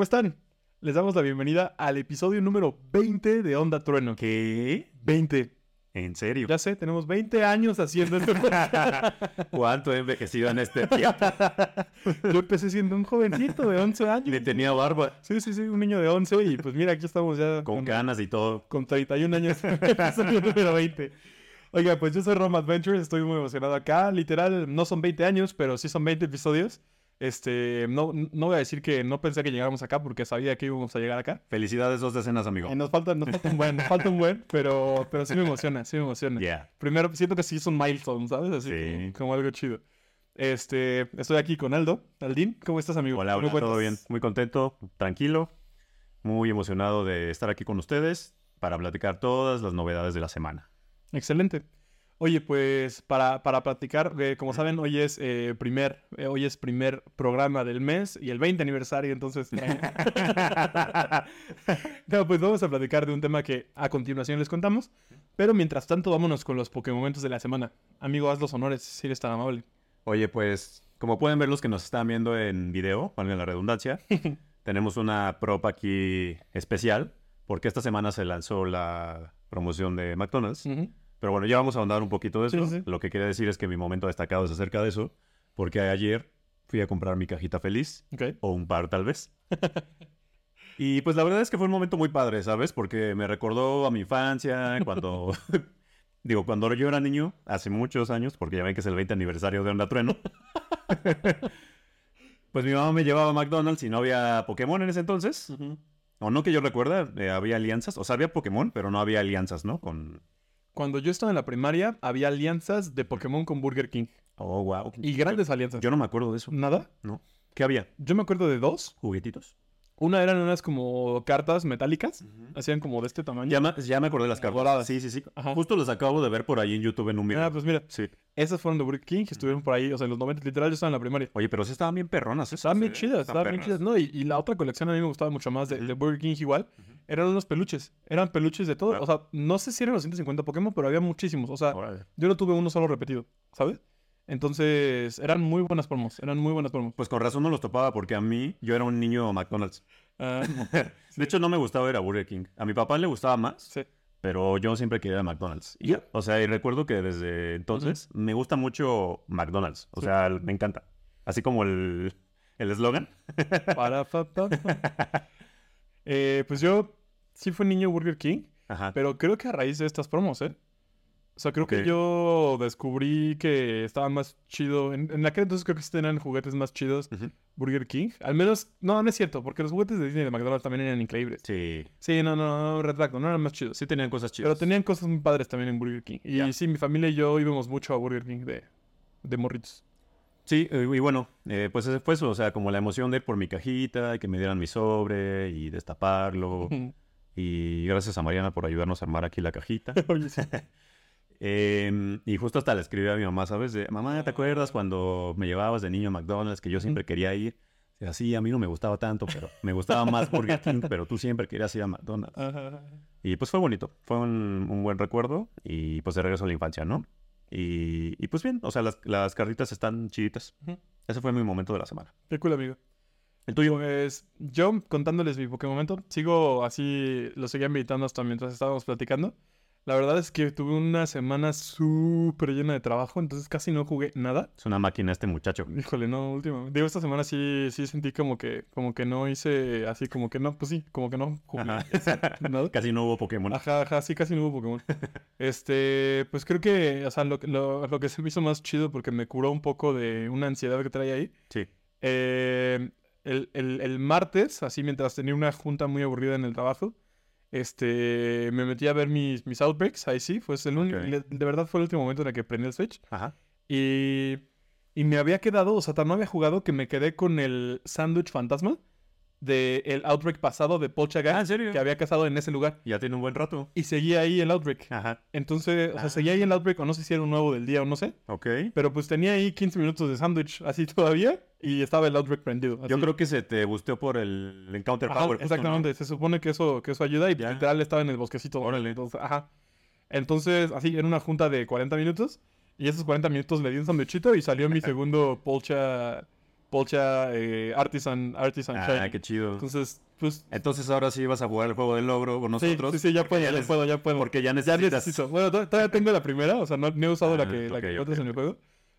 ¿Cómo están? Les damos la bienvenida al episodio número 20 de Onda Trueno. ¿Qué? 20. ¿En serio? Ya sé, tenemos 20 años haciendo esto. ¿Cuánto he envejecido en este tiempo? Yo empecé siendo un jovencito de 11 Y años. le tenía barba, Sí, sí, sí, un niño de 11 y pues mira, aquí estamos ya con canas y todo. con 31 años. episodio número 20. Oiga, pues yo soy Roma Adventures, estoy muy emocionado acá. Literal, no son 20 años, pero sí son 20 episodios. Este, no, no voy a decir que no pensé que llegáramos acá porque sabía que íbamos a llegar acá. Felicidades, dos decenas, amigo. Eh, nos falta, nos falta un buen, nos falta un buen, pero, pero sí me emociona, sí me emociona. Yeah. Primero, siento que sí es un milestone, ¿sabes? Así Sí. como, como algo chido. Este, estoy aquí con Aldo. Aldín, ¿cómo estás, amigo? Hola, ¿Qué me hola, todo bien. Muy contento, tranquilo, muy emocionado de estar aquí con ustedes para platicar todas las novedades de la semana. Excelente. Oye, pues para, para platicar, eh, como saben, hoy es eh, primer, eh, hoy es primer programa del mes y el 20 aniversario, entonces. no, pues vamos a platicar de un tema que a continuación les contamos. Pero mientras tanto, vámonos con los Pokémones de la semana. Amigo, haz los honores, si eres tan amable. Oye, pues, como pueden ver los que nos están viendo en video, valga la redundancia, tenemos una prop aquí especial, porque esta semana se lanzó la promoción de McDonald's. Ujú. Pero bueno, ya vamos a ahondar un poquito de eso. sí. Lo que quería decir es que mi momento destacado es acerca de eso, porque ayer fui a comprar mi cajita feliz, o un par tal vez. y pues la verdad es que fue un momento muy padre, ¿sabes? Porque me recordó a mi infancia, cuando... Digo, cuando yo era niño, hace muchos años, porque ya ven que es el 20 aniversario de Onda Trueno. pues mi mamá me llevaba a McDonald's y no había Pokémon en ese entonces. O no que yo recuerda, eh, había alianzas. O sea, había Pokémon, pero no había alianzas, ¿no? Con... Cuando yo estaba en la primaria, había alianzas de Pokémon con Burger King. Oh, wow. Y grandes alianzas. Yo no me acuerdo de eso. ¿Nada? No. ¿Qué había? Yo me acuerdo de dos. ¿Juguetitos? Una eran unas como cartas metálicas. Hacían como de este tamaño. Ya me, ya me acordé de las cartas. Doradas. Sí, sí, sí. Ajá. Justo las acabo de ver por ahí en YouTube en un video. Ah, pues mira, Sí. esas fueron de Burger King, que estuvieron por ahí, o sea, en los 90, literal, yo estaba en la primaria. Oye, pero sí estaban bien perronas. esas, Estaban bien ¿eh? chidas, estaban bien chidas, ¿no? Y, y la otra colección a mí me gustaba mucho más de, de Burger King igual. Eran unos peluches, eran peluches de todo. Ah. O sea, no sé si eran los 150 Pokémon, pero había muchísimos. O sea, Órale. yo no tuve uno solo repetido, ¿sabes? Entonces, eran muy buenas promos, eran muy buenas promos. Pues con razón no los topaba porque a mí, yo era un niño McDonald's. Ah, De hecho, no me gustaba ir a Burger King. A mi papá le gustaba más, sí. pero yo siempre quería ir a McDonald's. Y. O sea, y recuerdo que desde entonces me gusta mucho McDonald's. O Sí. sea, me encanta. Así como el el eslogan. Para, pa, pa, pa. Eh, pues yo sí fui niño Burger King, Ajá. pero creo que a raíz de estas promos, ¿eh? O sea, creo que yo descubrí que estaban más chido. En, en aquel entonces creo que sí tenían juguetes más chidos. Burger King. Al menos, no, no es cierto, porque los juguetes de Disney y de McDonald's también eran increíbles. Sí. Sí, no, no, no, retracto, no eran más chidos. Sí tenían cosas chidas. Pero tenían cosas muy padres también en Burger King. Y sí, mi familia y yo íbamos mucho a Burger King de, de morritos. Sí, y bueno, eh, pues ese fue eso, o sea, como la emoción de ir por mi cajita y que me dieran mi sobre y destaparlo. y gracias a Mariana por ayudarnos a armar aquí la cajita. Oye, sí. Em, y justo hasta le escribí a mi mamá, ¿sabes? De, mamá, ¿te acuerdas cuando me llevabas de niño a McDonald's que yo siempre quería ir? Así, a mí no me gustaba tanto, pero me gustaba más Burger King, pero tú siempre querías ir a McDonald's. Ajá. Y pues fue bonito, fue un, un buen recuerdo y pues de regreso a la infancia, ¿no? Y, y pues bien, o sea, las, las carritas están chiditas. Ese fue mi momento de la semana. Qué cool, amigo. ¿El tuyo? Pues yo contándoles mi Pokémon momento, sigo así, lo seguía meditando hasta mientras estábamos platicando. La verdad es que tuve una semana súper llena de trabajo, entonces casi no jugué nada. Es una máquina este muchacho. Híjole, no, últimamente. Digo, esta semana sí, sí sentí como que, como que no hice así, como que no, pues sí, como que no jugué nada. Casi no hubo Pokémon. Ajá, ajá, sí, casi no hubo Pokémon. Este, pues creo que, o sea, lo, que- lo, lo que se me hizo más chido porque me curó un poco de una ansiedad que traía ahí. Sí. Eh, el, el- el martes, así mientras tenía una junta muy aburrida en el trabajo, este, me metí a ver mis, mis outbreaks, ahí sí, fue el único, de verdad fue el último momento en el que prendí el Switch. Ajá. Y, y me había quedado, o sea, tan no había jugado que me quedé con el sándwich fantasma del el outbreak pasado de Polchaga Ah, ¿en serio? que había cazado en ese lugar. Ya tiene un buen rato. Y seguía ahí el outbreak. Ajá. Entonces, o sea, Ah. seguía ahí el outbreak, o no sé si era un nuevo del día o no sé. Ok. Pero pues tenía ahí 15 minutos de sándwich así todavía y estaba el outbreak prendido. Yo así. creo que se te busteó por el Encounter Ajá, Power. justo, ¿no? exactamente, se supone que eso, que eso ayuda y Ya. literal estaba en el bosquecito. Órale. Entonces, ajá. Entonces, así, era una junta de 40 minutos y esos 40 minutos le di un sándwichito y salió mi segundo polcha Polcha eh, Artisan, Artisan Ah, Shiny. qué chido. Entonces, pues. Entonces ahora sí vas a jugar el juego del logro con Sí, nosotros. sí, sí, ya porque puedo, ya les- puedo, ya puedo. Porque ya Ya necesitas. necesito. Bueno, to- todavía tengo la primera, o sea, no, no he usado la Ah, que, la que encuentras en el juego.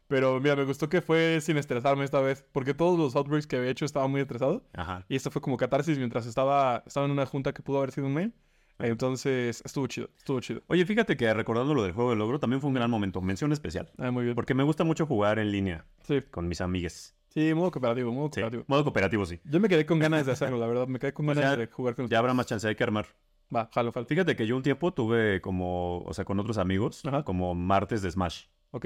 Pero mira, me gustó que fue sin estresarme esta vez, porque todos los outbreaks que había hecho estaba muy estresado. Ajá. Y esto fue como catarsis mientras estaba, estaba en una junta que pudo haber sido un mail. Entonces, estuvo chido, estuvo chido. Oye, fíjate que recordando lo del juego del logro también fue un gran momento. Mención especial. Ah, muy bien. Porque me gusta mucho jugar en línea Sí, con mis amigues. Sí, modo cooperativo, modo Sí. cooperativo. Modo cooperativo, sí. Yo me quedé con ganas de hacerlo, la verdad. Me quedé con ganas de jugar con Ya habrá más chance, hay que armar. Va, jalo, jalo. Fíjate que yo un tiempo tuve como, o sea, con otros amigos, Ajá. como martes de Smash. Ok.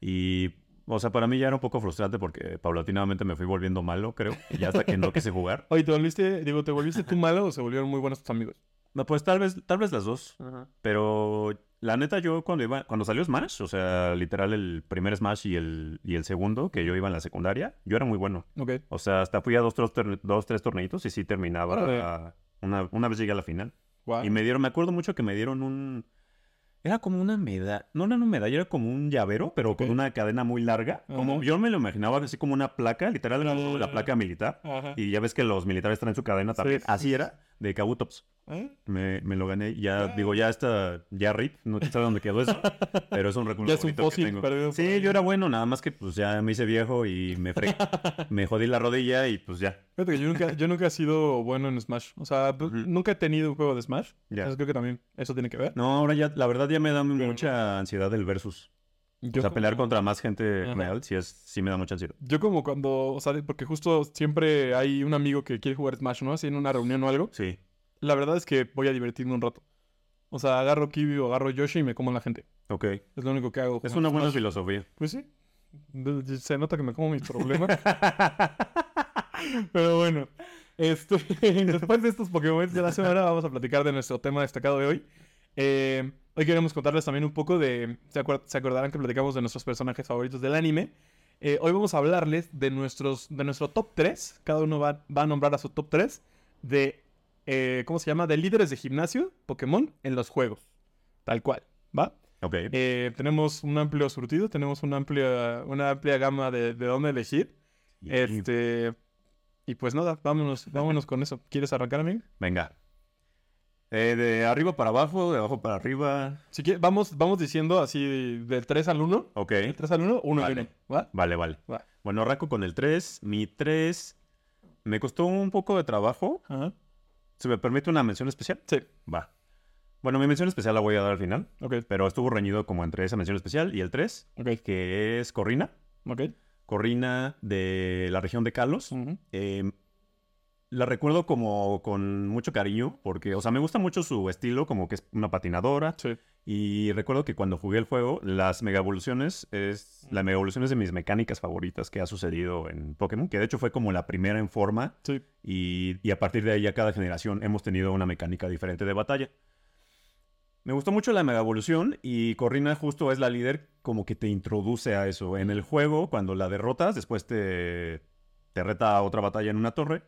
Y, o sea, para mí ya era un poco frustrante porque paulatinamente me fui volviendo malo, creo. Y ya hasta que no quise jugar. Oye, ¿te volviste, digo, ¿te volviste tú malo o se volvieron muy buenos tus amigos? No, pues tal vez, tal vez las dos. Ajá. Pero la neta, yo cuando iba, cuando salió Smash, o sea, literal el primer Smash y el, y el segundo, que yo iba en la secundaria, yo era muy bueno. Ok. O sea, hasta fui a dos, tres, dos, tres torneitos y sí terminaba. A- una, una vez llegué a la final. Guau. Y me dieron, me acuerdo mucho que me dieron un... Era como una medalla, no era una medalla, era como un llavero, pero con una cadena muy larga. Como, yo me lo imaginaba así como una placa, literal, era como la Ah. placa militar. Ajá. Y ya ves que los militares traen su cadena también. Sí. Así era, de Kabutops. ¿Eh? Me, me lo gané. Ya, Ah. digo, ya está, ya RIP, no sé dónde quedó eso. pero es un recuerdo Ya es un que tengo. Sí, yo era bueno, nada más que pues ya me hice viejo y me fregué. me jodí la rodilla y pues ya. Fíjate que yo nunca, yo nunca he sido bueno en Smash. O sea, pues, nunca he tenido un juego de Smash. Ya. Entonces creo que también eso tiene que ver. No, ahora ya, la verdad ya me da mucha ansiedad el versus. Yo o sea, como- pelear contra más gente Ajá. real sí, es, sí me da mucha ansiedad. Yo como cuando, o sea, porque justo siempre hay un amigo que quiere jugar Smash, ¿no? Así en una reunión o algo. Sí. La verdad es que voy a divertirme un rato. O sea, agarro Kibi o agarro Yoshi y me como a la gente. Ok. Es lo único que hago. Es una buena Smash. filosofía. Pues sí. Se nota que me como mis problemas. Pero bueno. Esto, después de estos Pokémon de la semana vamos a platicar de nuestro tema destacado de hoy. Eh, hoy queremos contarles también un poco de... ¿Se, acuer- se acordarán que platicamos de nuestros personajes favoritos del anime? Eh, hoy vamos a hablarles de, nuestros, de nuestro top 3. Cada uno va, va a nombrar a su top 3 de... eh, ¿Cómo se llama? De líderes de gimnasio Pokémon en los juegos. Tal cual. ¿Va? ok. Eh, tenemos un amplio surtido, tenemos una amplia, una amplia gama de, de dónde elegir. Este, y pues nada, vámonos, vámonos con eso. ¿Quieres arrancar, amigo? Venga. Eh, de arriba para abajo, de abajo para arriba. Si quieres, vamos, vamos diciendo así del 3 al 1. Ok. Del 3 al 1, 1 Vale. 1. ¿Va? Vale, vale. Va. Bueno, arranco con el 3. Mi 3 me costó un poco de trabajo. Ajá. ¿Se me permite una mención especial? Sí, Va. Bueno, mi mención especial la voy a dar al final, ok, pero estuvo reñido como entre esa mención especial y el 3, ok, que es Corrina. ok. Corrina de la región de Kalos. Ujú. Eh, la recuerdo como con mucho cariño, porque, o sea, me gusta mucho su estilo, como que es una patinadora. Sí. Y recuerdo que cuando jugué el juego, las mega evoluciones es. La mega evolución es de mis mecánicas favoritas que ha sucedido en Pokémon, que de hecho fue como la primera en forma. Sí. Y, y a partir de ahí, a cada generación hemos tenido una mecánica diferente de batalla. Me gustó mucho la mega evolución y Corrina justo es la líder como que te introduce a eso. En el juego, cuando la derrotas, después te, te reta a otra batalla en una torre.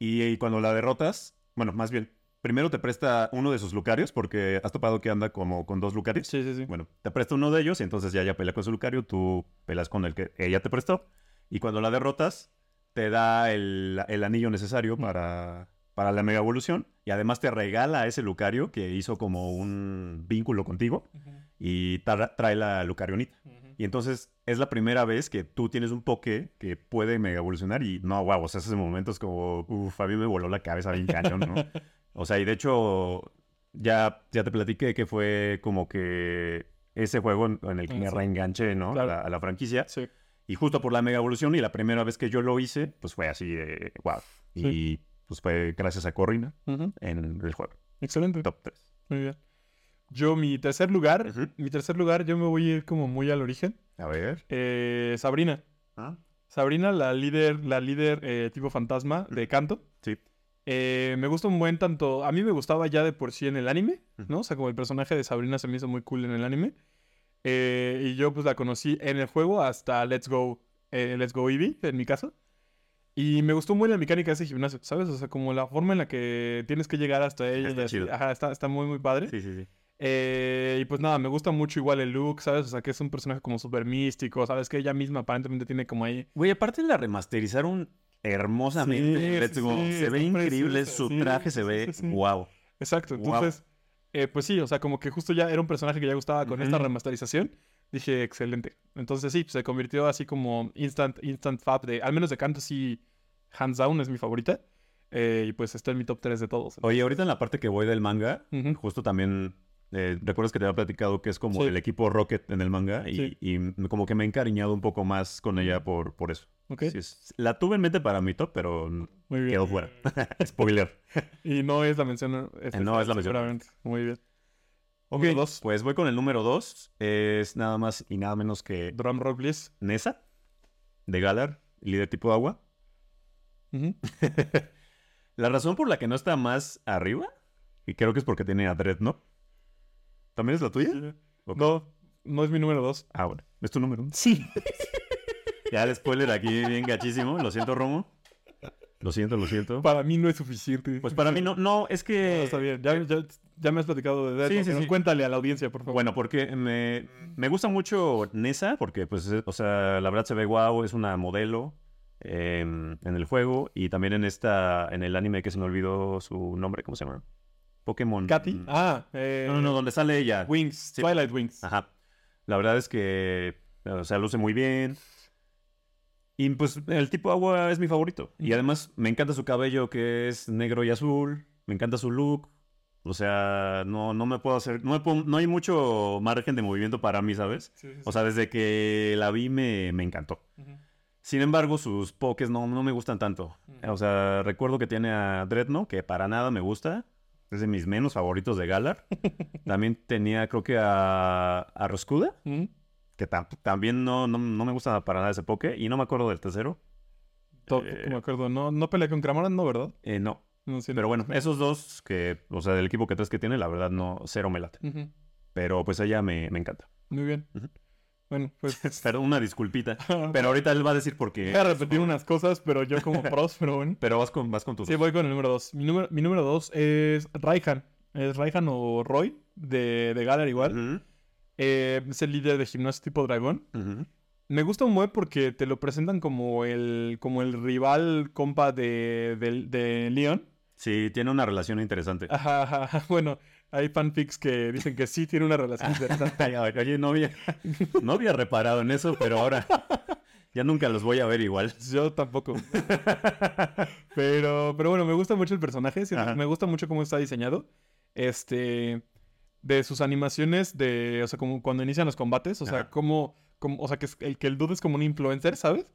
Y, y cuando la derrotas, bueno, más bien, primero te presta uno de sus Lucarios, porque has topado que anda como con dos Lucarios. Sí, sí, sí. Bueno, te presta uno de ellos y entonces ya ella pelea con su Lucario, tú peleas con el que ella te prestó. Y cuando la derrotas, te da el, el anillo necesario para, para la mega evolución. Y además te regala a ese Lucario que hizo como un vínculo contigo y tra- trae la Lucarionita. Y entonces es la primera vez que tú tienes un Poké que puede mega evolucionar y no, wow, o sea, esos momentos como, uff, a mí me voló la cabeza bien cañón, ¿no? O sea, y de hecho, ya, ya te platiqué que fue como que ese juego en, en el que me reenganché, ¿no? Claro. A, la, a la franquicia. Sí. Y justo por la mega evolución y la primera vez que yo lo hice, pues fue así de, wow. Y pues fue gracias a Corrina en el juego. Excelente. Top 3. Muy bien. Yo, mi tercer lugar, mi tercer lugar, yo me voy a ir como muy al origen. A ver. Eh, Sabrina. Ah, Sabrina, la líder, la líder eh, tipo fantasma de canto. sí. Eh, me gusta un buen tanto. A mí me gustaba ya de por sí en el anime. ¿no? O sea, como el personaje de Sabrina se me hizo muy cool en el anime. Eh, y yo pues la conocí en el juego hasta Let's Go, eh, Let's Go Eevee, en mi caso. Y me gustó muy la mecánica de ese gimnasio, ¿sabes? O sea, como la forma en la que tienes que llegar hasta ella. Está chido. Ajá, está, está muy, muy padre. Sí, sí, sí. Eh, y pues nada, me gusta mucho igual el look, ¿sabes? O sea, que es un personaje como súper místico, ¿sabes? Que ella misma aparentemente tiene como ahí... Güey, aparte la remasterizaron hermosamente. Sí, Let's sí, go. sí, se ve increíble, preciosa, su traje se ve wow. Exacto, entonces, eh, pues sí, o sea, como que justo ya era un personaje que ya gustaba con esta remasterización. Dije, excelente. Entonces sí, se convirtió así como instant, instant fab de, al menos de canto sí, hands down es mi favorita. Eh, y pues está en mi top 3 de todos. Oye, ahorita en la parte que voy del manga, justo también, eh, recuerdas que te había platicado que es como Sí. el equipo Rocket en el manga y, Sí. y m- como que me he encariñado un poco más con ella por, por eso. Sí, es- la tuve en mente para mi top, pero n- muy bien. quedó fuera. Spoiler. Y no es la mención. especial, no es la mención. Muy bien. Ok, dos. pues voy con el número 2. Es nada más y nada menos que Drum roll, please. Nessa, de Galar, líder tipo agua. La razón por la que no está más arriba, y creo que es porque tiene a Dreadnought. ¿También es la tuya? No, no es mi número 2. Ah, bueno. ¿Es tu número? Sí. Ya el spoiler aquí bien gachísimo. Lo siento, Romo. Lo siento, lo siento. Para mí no es suficiente. Pues para mí no, no, es No, que... está bien. Ya, ya, ya me has platicado de Death Sí, sí, sí. Cuéntale a la audiencia, por favor. Bueno, porque me, me gusta mucho Nessa, porque pues, es- o sea, la verdad se ve guau, es una modelo em, en el juego y también en esta, en el anime que se me olvidó su nombre, ¿cómo se llama? Pokémon. Katy. Mm. Ah, eh, No, no, no, donde sale ella. Wings. Sí. Twilight Wings. Ajá. La verdad es que, o sea, luce muy bien. Y pues el tipo agua es mi favorito. Y además me encanta su cabello que es negro y azul. Me encanta su look. O sea, no, no me puedo hacer, no, me puedo- no hay mucho margen de movimiento para mí, ¿sabes? Sí, sí, O sea, desde que la vi me, me encantó. Sin embargo, sus pokés no, no me gustan tanto. O sea, recuerdo que tiene a Dreadnought, que para nada me gusta. Es de mis menos favoritos de Galar. También tenía, creo que a, a Roscuda, que tam- también no, no, no me gusta para nada ese poke. Y no me acuerdo del tercero. To- Eh, me acuerdo. No, no peleé con Cramoran, no, ¿verdad? Eh, no. No, sí, Pero no. bueno, esos dos que, o sea, del equipo que tres que tiene, la verdad no, cero me late. Pero pues ella me, me encanta. Muy bien. Ujú. Bueno, pues... Perdón, una disculpita. Pero ahorita él va a decir por qué. Voy a repetir unas cosas, pero yo como pros, pero bueno. Pero vas con, vas con tus... Sí, voy con el número 2. Mi número, mi número dos es Raihan. Es Raihan o Roy, de, de Galar igual. Eh, es el líder de gimnasio tipo dragón. Me gusta un buen porque te lo presentan como el, como el rival compa de, de, de Leon. Sí, tiene una relación interesante. Ajá, ajá, ajá. Bueno, hay fanfics que dicen que sí tiene una relación interesante. Oye, no había, no había reparado en eso, pero ahora ya nunca los voy a ver igual. Yo tampoco. Pero, pero bueno, me gusta mucho el personaje. Ajá. Me gusta mucho cómo está diseñado. Este. De sus animaciones, de. O sea, como cuando inician los combates. O sea, como. como o sea, que, el, que el dude es como un influencer, ¿sabes?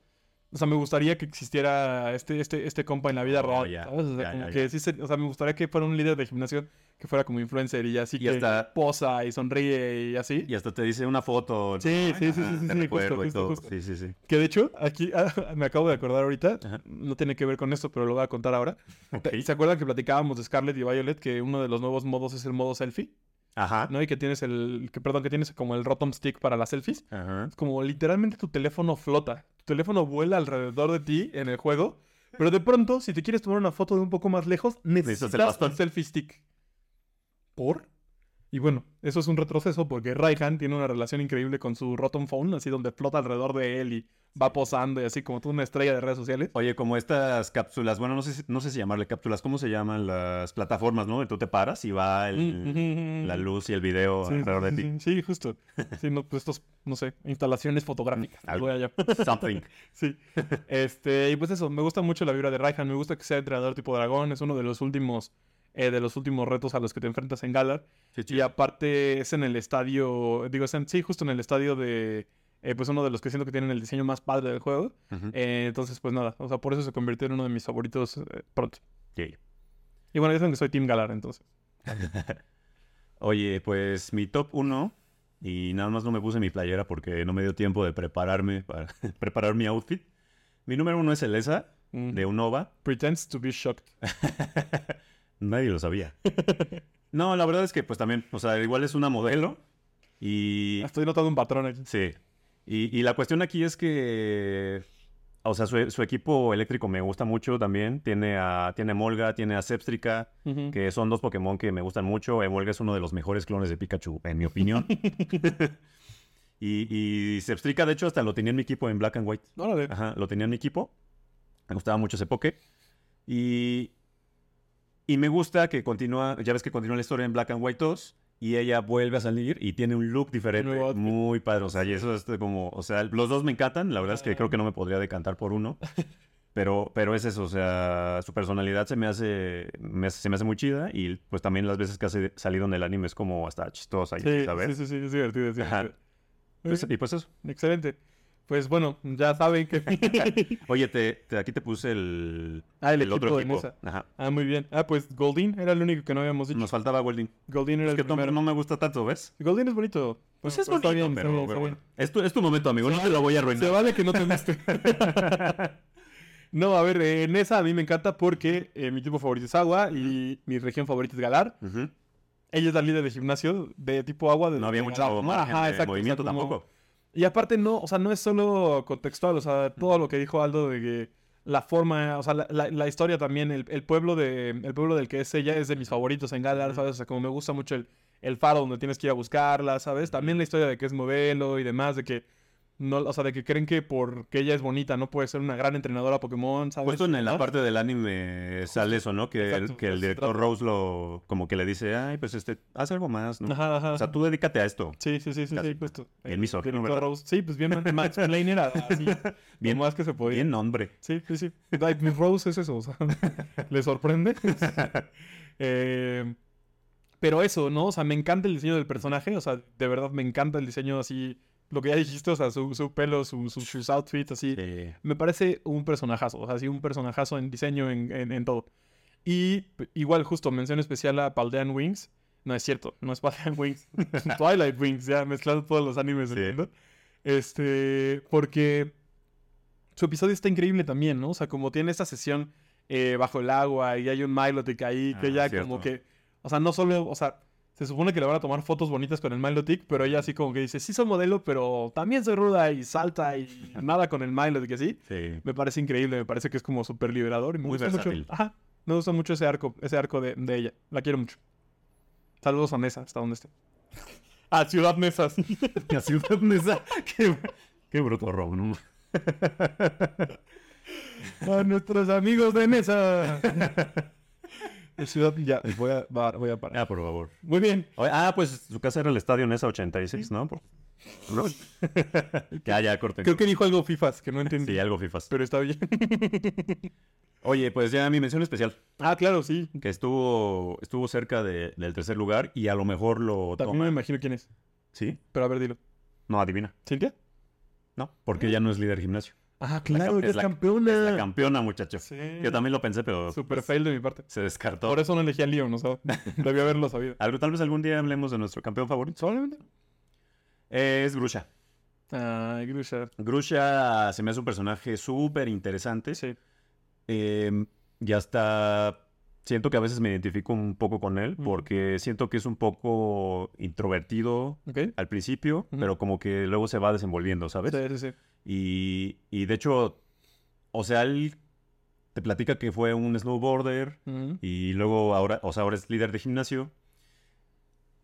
O sea, me gustaría que existiera este, este, este compa en la vida Oh, real. O sea, como que sí o sea, me gustaría que fuera un líder de gimnasio que fuera como influencer y así Y que hasta- posa y sonríe y así. Y hasta te dice una foto. Sí, sí, sí, sí, sí, justo, justo, justo. Sí, sí, sí. Que de hecho, aquí me acabo de acordar ahorita, Ajá. no tiene que ver con esto, pero lo voy a contar ahora. Ok. ¿Se acuerdan que platicábamos de Scarlet y Violet que uno de los nuevos modos es el modo selfie? Ajá. ¿No? Y que tienes el, que perdón, que tienes como el Rotom Stick para las selfies. Ajá. Es como literalmente tu teléfono flota. Tu teléfono vuela alrededor de ti en el juego. Pero de pronto, si te quieres tomar una foto de un poco más lejos, necesitas el bastón. el selfie stick. ¿Por? Y bueno, eso es un retroceso porque Raihan tiene una relación increíble con su Rotom Phone, así donde flota alrededor de él y va posando y así como tú una estrella de redes sociales. Oye, como estas cápsulas, bueno, no sé, si- no sé si llamarle cápsulas, ¿cómo se llaman las plataformas, no? Tú te paras y va el- Mm, la luz y el video Sí, alrededor de ti. sí, sí, justo. Sí, no, pues estos, no sé, instalaciones fotográficas. Algo. allá. Something. Sí. Este, y pues eso, me gusta mucho la vibra de Raihan, me gusta que sea entrenador tipo dragón, es uno de los últimos, eh, de los últimos retos a los que te enfrentas en Galar. Sí, Y aparte es en el estadio, digo, es en- sí, justo en el estadio de, eh, pues uno de los que siento que tienen el diseño más padre del juego. Eh, entonces, pues nada, o sea, por eso se convirtió en uno de mis favoritos pronto. Sí. Y bueno, ya saben que soy Team Galar, entonces. Oye, pues mi top 1, y nada más no me puse mi playera porque no me dio tiempo de prepararme para preparar mi outfit. Mi número uno es Elesa, Mm. de Unova. Pretends to be shocked. Nadie lo sabía. No, la verdad es que pues también, o sea, igual es una modelo. Y Estoy notando un patrón aquí. sí. Y, y la cuestión aquí es que, o sea, su, su equipo eléctrico me gusta mucho también. Tiene a, tiene a Molga, tiene a Sepstrika, Ujú. que son dos Pokémon que me gustan mucho. Emolga es uno de los mejores clones de Pikachu, en mi opinión. y, y Sepstrika, de hecho, hasta lo tenía en mi equipo en Black and White. Órale. Ajá, lo tenía en mi equipo. Me gustaba mucho ese Poké. Y, y me gusta que continúa, ya ves que continúa la historia en Black and White 2 y ella vuelve a salir y tiene un look diferente, muy padre. O sea, y eso es como, o sea, los dos me encantan. La verdad es que creo que no me podría decantar por uno. Pero, pero es eso, o sea, su personalidad se me hace, me se me hace muy chida y pues también las veces que ha salido en el anime es como hasta chistosa, y, Sí, ¿sabes? sí, sí, sí, es divertido. es divertido. Pues, y pues eso. Excelente. Pues bueno, ya saben que... Oye, te, te- aquí te puse el, ah, el, el otro equipo equipo. Ajá. Ah, muy bien. Ah, pues Goldin era el único que no habíamos dicho. Nos faltaba Welding. Goldin era Es el que no, primero. no me gusta tanto, ¿ves? Goldin es bonito. Pues Bueno, es bonito, está bien, está pero, bien, pero está bueno. bien. Es tu, es tu momento, amigo. No te lo voy a Se arruinar. vale que no te guste. no, a ver, eh, en esa a mí me encanta porque eh, mi tipo favorito es agua y mi región favorita es Galar. Ella es la líder de gimnasio de tipo agua. de- No había mucho Galar. margen Ajá, exacto, movimiento o sea, como- tampoco. Y aparte no, o sea, no es solo contextual, o sea, todo lo que dijo Aldo de que la forma, o sea, la, la- la historia también, el, el pueblo de, el pueblo del que es ella es de mis favoritos en Galar, ¿sabes? O sea, como me gusta mucho el, el faro donde tienes que ir a buscarla, ¿sabes? También la historia de que es modelo y demás, de que no, o sea, de que creen que porque ella es bonita no puede ser una gran entrenadora Pokémon, ¿sabes? Justo en la parte del anime sale eso, ¿no? Que, el, que el director. Rose lo como que le dice, ay, pues este, haz algo más, ¿no? Ajá, ajá. O sea, tú dedícate a esto. Sí, sí, sí, sí, Casi. sí. Bien misógino, ¿verdad? Rose. Sí, pues bien Max Plainer, así, Bien- más que se podía. Bien nombre. Sí, sí, sí. Mi Rose es eso, o sea, ¿le sorprende? Eh, pero eso, ¿no? O sea, me encanta el diseño del personaje, o sea, de verdad me encanta el diseño así, lo que ya dijiste, o sea, su, su pelo, su, su- sus outfits, así. Sí. Me parece un personajazo, o sea, sí, un personajazo en diseño, en, en, en todo. Y p- igual, justo, mención especial a Paldean Wings. No es cierto, no es Paldean Wings. Twilight Wings, ya mezclando todos los animes, Sí. ¿entiendo? Este, porque su episodio está increíble también, ¿no? O sea, como tiene esta sesión eh, bajo el agua y hay un Milotic ahí que Ah, ya cierto. como que, o sea, no solo, o sea, se supone que le van a tomar fotos bonitas con el Milotic, pero ella así como que dice, sí soy modelo, pero también soy ruda y salta y nada con el Milotic así. Sí. Me parece increíble, me parece que es como súper liberador y me Muy gusta mucho. versátil. Ajá, me gusta mucho ese arco, ese arco de, de ella. La quiero mucho. Saludos a Nesa, hasta donde esté. A Ciudad Nesa, sí. La ciudad Nesa. Qué, qué bruto, Rob. ¿no? A nuestros amigos de Nesa. De Ciudad, ya, voy a, va- voy a parar. Ah, por favor. Muy bien. Oye, ah, pues su casa era el estadio Nesa 86, ¿no? Por- ¿No? ya, ya, corten. Creo que dijo algo FIFAs que no entendí, Sí, algo FIFAs. pero está bien. Oye, pues ya mi mención especial, ah, claro, sí. que estuvo, estuvo cerca de- del tercer lugar y a lo mejor lo También me toma. imagino quién es. ¿Sí? Pero a ver, dilo. No, adivina. ¿Cintia? No, porque ella no es líder gimnasio. Ah, La claro, ella es la- campeona. La campeona, muchacho. Sí. Yo también lo pensé, pero Super pues, fail de mi parte. se descartó. Por eso no elegí a Leon, ¿no sabes? Debí haberlo sabido. Algo, tal vez algún día hablemos de nuestro campeón favorito. Solamente. Es Grusha. Ay, Grusha. Grusha se me hace un personaje súper interesante. Sí. Eh, y hasta siento que a veces me identifico un poco con él, porque siento que es un poco introvertido al principio, pero como que luego se va desenvolviendo, ¿sabes? Sí, sí, sí. Y, y de hecho, o sea, él te platica que fue un snowboarder y luego ahora, o sea, ahora es líder de gimnasio.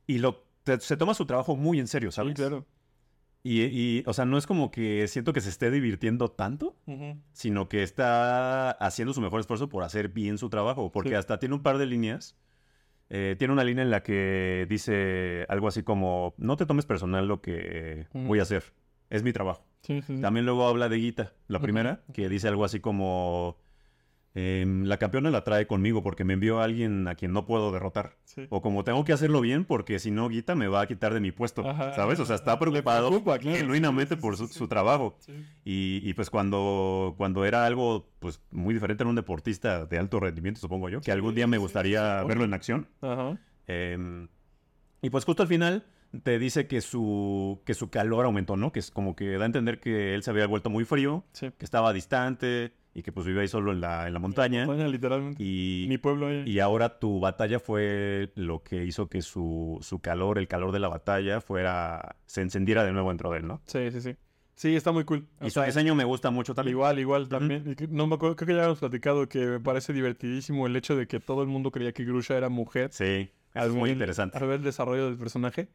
Y lo, te- se toma su trabajo muy en serio, ¿sabes? Sí, claro. Y, y, o sea, no es como que siento que se esté divirtiendo tanto, sino que está haciendo su mejor esfuerzo por hacer bien su trabajo, porque Sí. hasta tiene un par de líneas. Eh, tiene una línea en la que dice algo así como, no te tomes personal lo que Ujú. voy a hacer, es mi trabajo. Sí, sí, sí. También luego habla de Guita, la primera, que dice algo así como, em, la campeona la trae conmigo porque me envió a alguien a quien no puedo derrotar. Sí. O como tengo que hacerlo bien porque si no Guita me va a quitar de mi puesto, Ajá. ¿sabes? O sea, está preocupado preocupa, claro. genuinamente por su, trabajo. Sí. Y, y, pues cuando, cuando era algo pues muy diferente, era un deportista de alto rendimiento, supongo yo, que algún día me gustaría verlo en acción. Ajá. Em, y pues justo al final te dice que su, que su calor aumentó, ¿no? Que es como que da a entender que él se había vuelto muy frío, que estaba distante y que pues vivía ahí solo en la, en la montaña. Montaña, literalmente. Y, Mi pueblo ahí. y ahora tu batalla fue lo que hizo que su, su calor, el calor de la batalla, fuera, se encendiera de nuevo dentro de él, ¿no? Sí, sí, sí. Sí, está muy cool. Y su diseño me gusta mucho también. Igual, igual también. Y que- No me acuerdo, creo que ya habíamos platicado que me parece divertidísimo el hecho de que todo el mundo creía que Grusha era mujer. Sí, es muy ver- interesante. Al ver el desarrollo del personaje.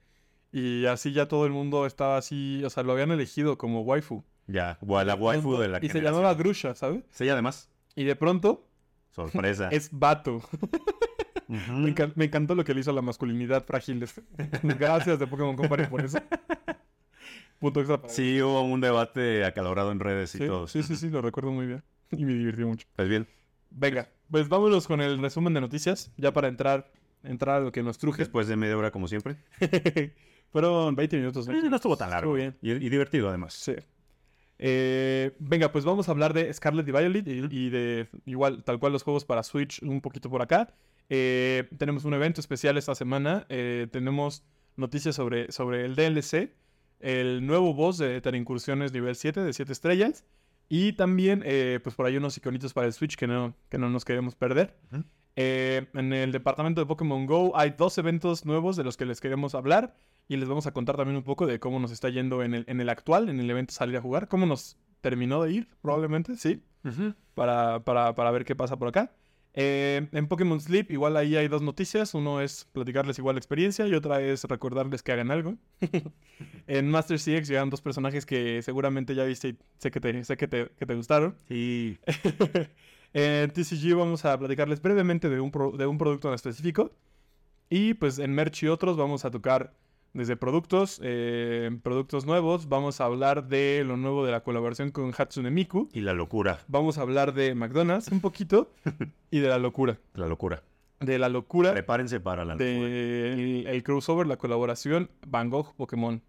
Y así ya todo el mundo estaba así, o sea, lo habían elegido como waifu. Ya, la waifu de la Y se generación. llamaba Grusha, ¿sabes? Sí, además, Y de pronto sorpresa. es vato. Me, encan- me encantó lo que le hizo a la masculinidad frágil. Gracias de Pokémon Company por eso. Punto extra para Sí, hubo un debate acalorado en redes y sí, todo. sí, sí, sí, lo recuerdo muy bien. Y me divirtió mucho. Pues bien, Venga, pues vámonos con el resumen de noticias, ya para entrar, entrar a lo que nos truje. después de media hora como siempre. Fueron 20 minutos. no estuvo tan largo. Estuvo bien. Y, y divertido además. Sí. Eh, venga, pues vamos a hablar de Scarlet y Violet y, y de igual, tal cual los juegos para Switch un poquito por acá. Eh, tenemos un evento especial esta semana. eh, tenemos noticias sobre, sobre el DLC, el nuevo boss de Incursiones nivel 7 de 7 estrellas. Y también, pues por ahí unos iconitos para el Switch que no, que no nos queremos perder. En el departamento de Pokémon Go hay dos eventos nuevos de los que les queremos hablar. Y les vamos a contar también un poco de cómo nos está yendo en el, en el actual, en el evento salir a jugar. Cómo nos terminó de ir, probablemente, sí. Para, para, para ver qué pasa por acá. Eh, en Pokémon Sleep, igual ahí hay dos noticias. Uno es platicarles igual la experiencia y otra es recordarles que hagan algo. en Master CX llegan dos personajes que seguramente ya viste y sé que te, sé que te, que te gustaron. Sí. en TCG vamos a platicarles brevemente de un, pro- de un producto en específico. Y pues en Merch y otros vamos a tocar desde productos, eh, productos nuevos. Vamos a hablar de lo nuevo de la colaboración con Hatsune Miku. Y la locura. Vamos a hablar de McDonald's un poquito y de la locura. La locura. De la locura Prepárense para la locura. el crossover, la colaboración Van Gogh Pokémon.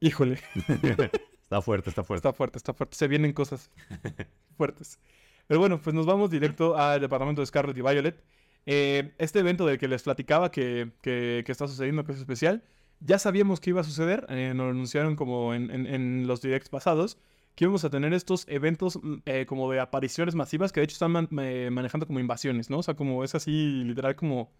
Híjole, está fuerte, está fuerte. está fuerte, está fuerte. Se vienen cosas fuertes. Pero bueno, pues nos vamos directo al departamento de Scarlet y Violet. Eh, este evento del que les platicaba que, que- que está sucediendo, que es especial, ya sabíamos que iba a suceder. eh, nos lo anunciaron como en, en- en los directs pasados. Que íbamos a tener estos eventos mm, eh, como de apariciones masivas que de hecho están man- eh, manejando como invasiones, ¿no? O sea, como es así, literal, como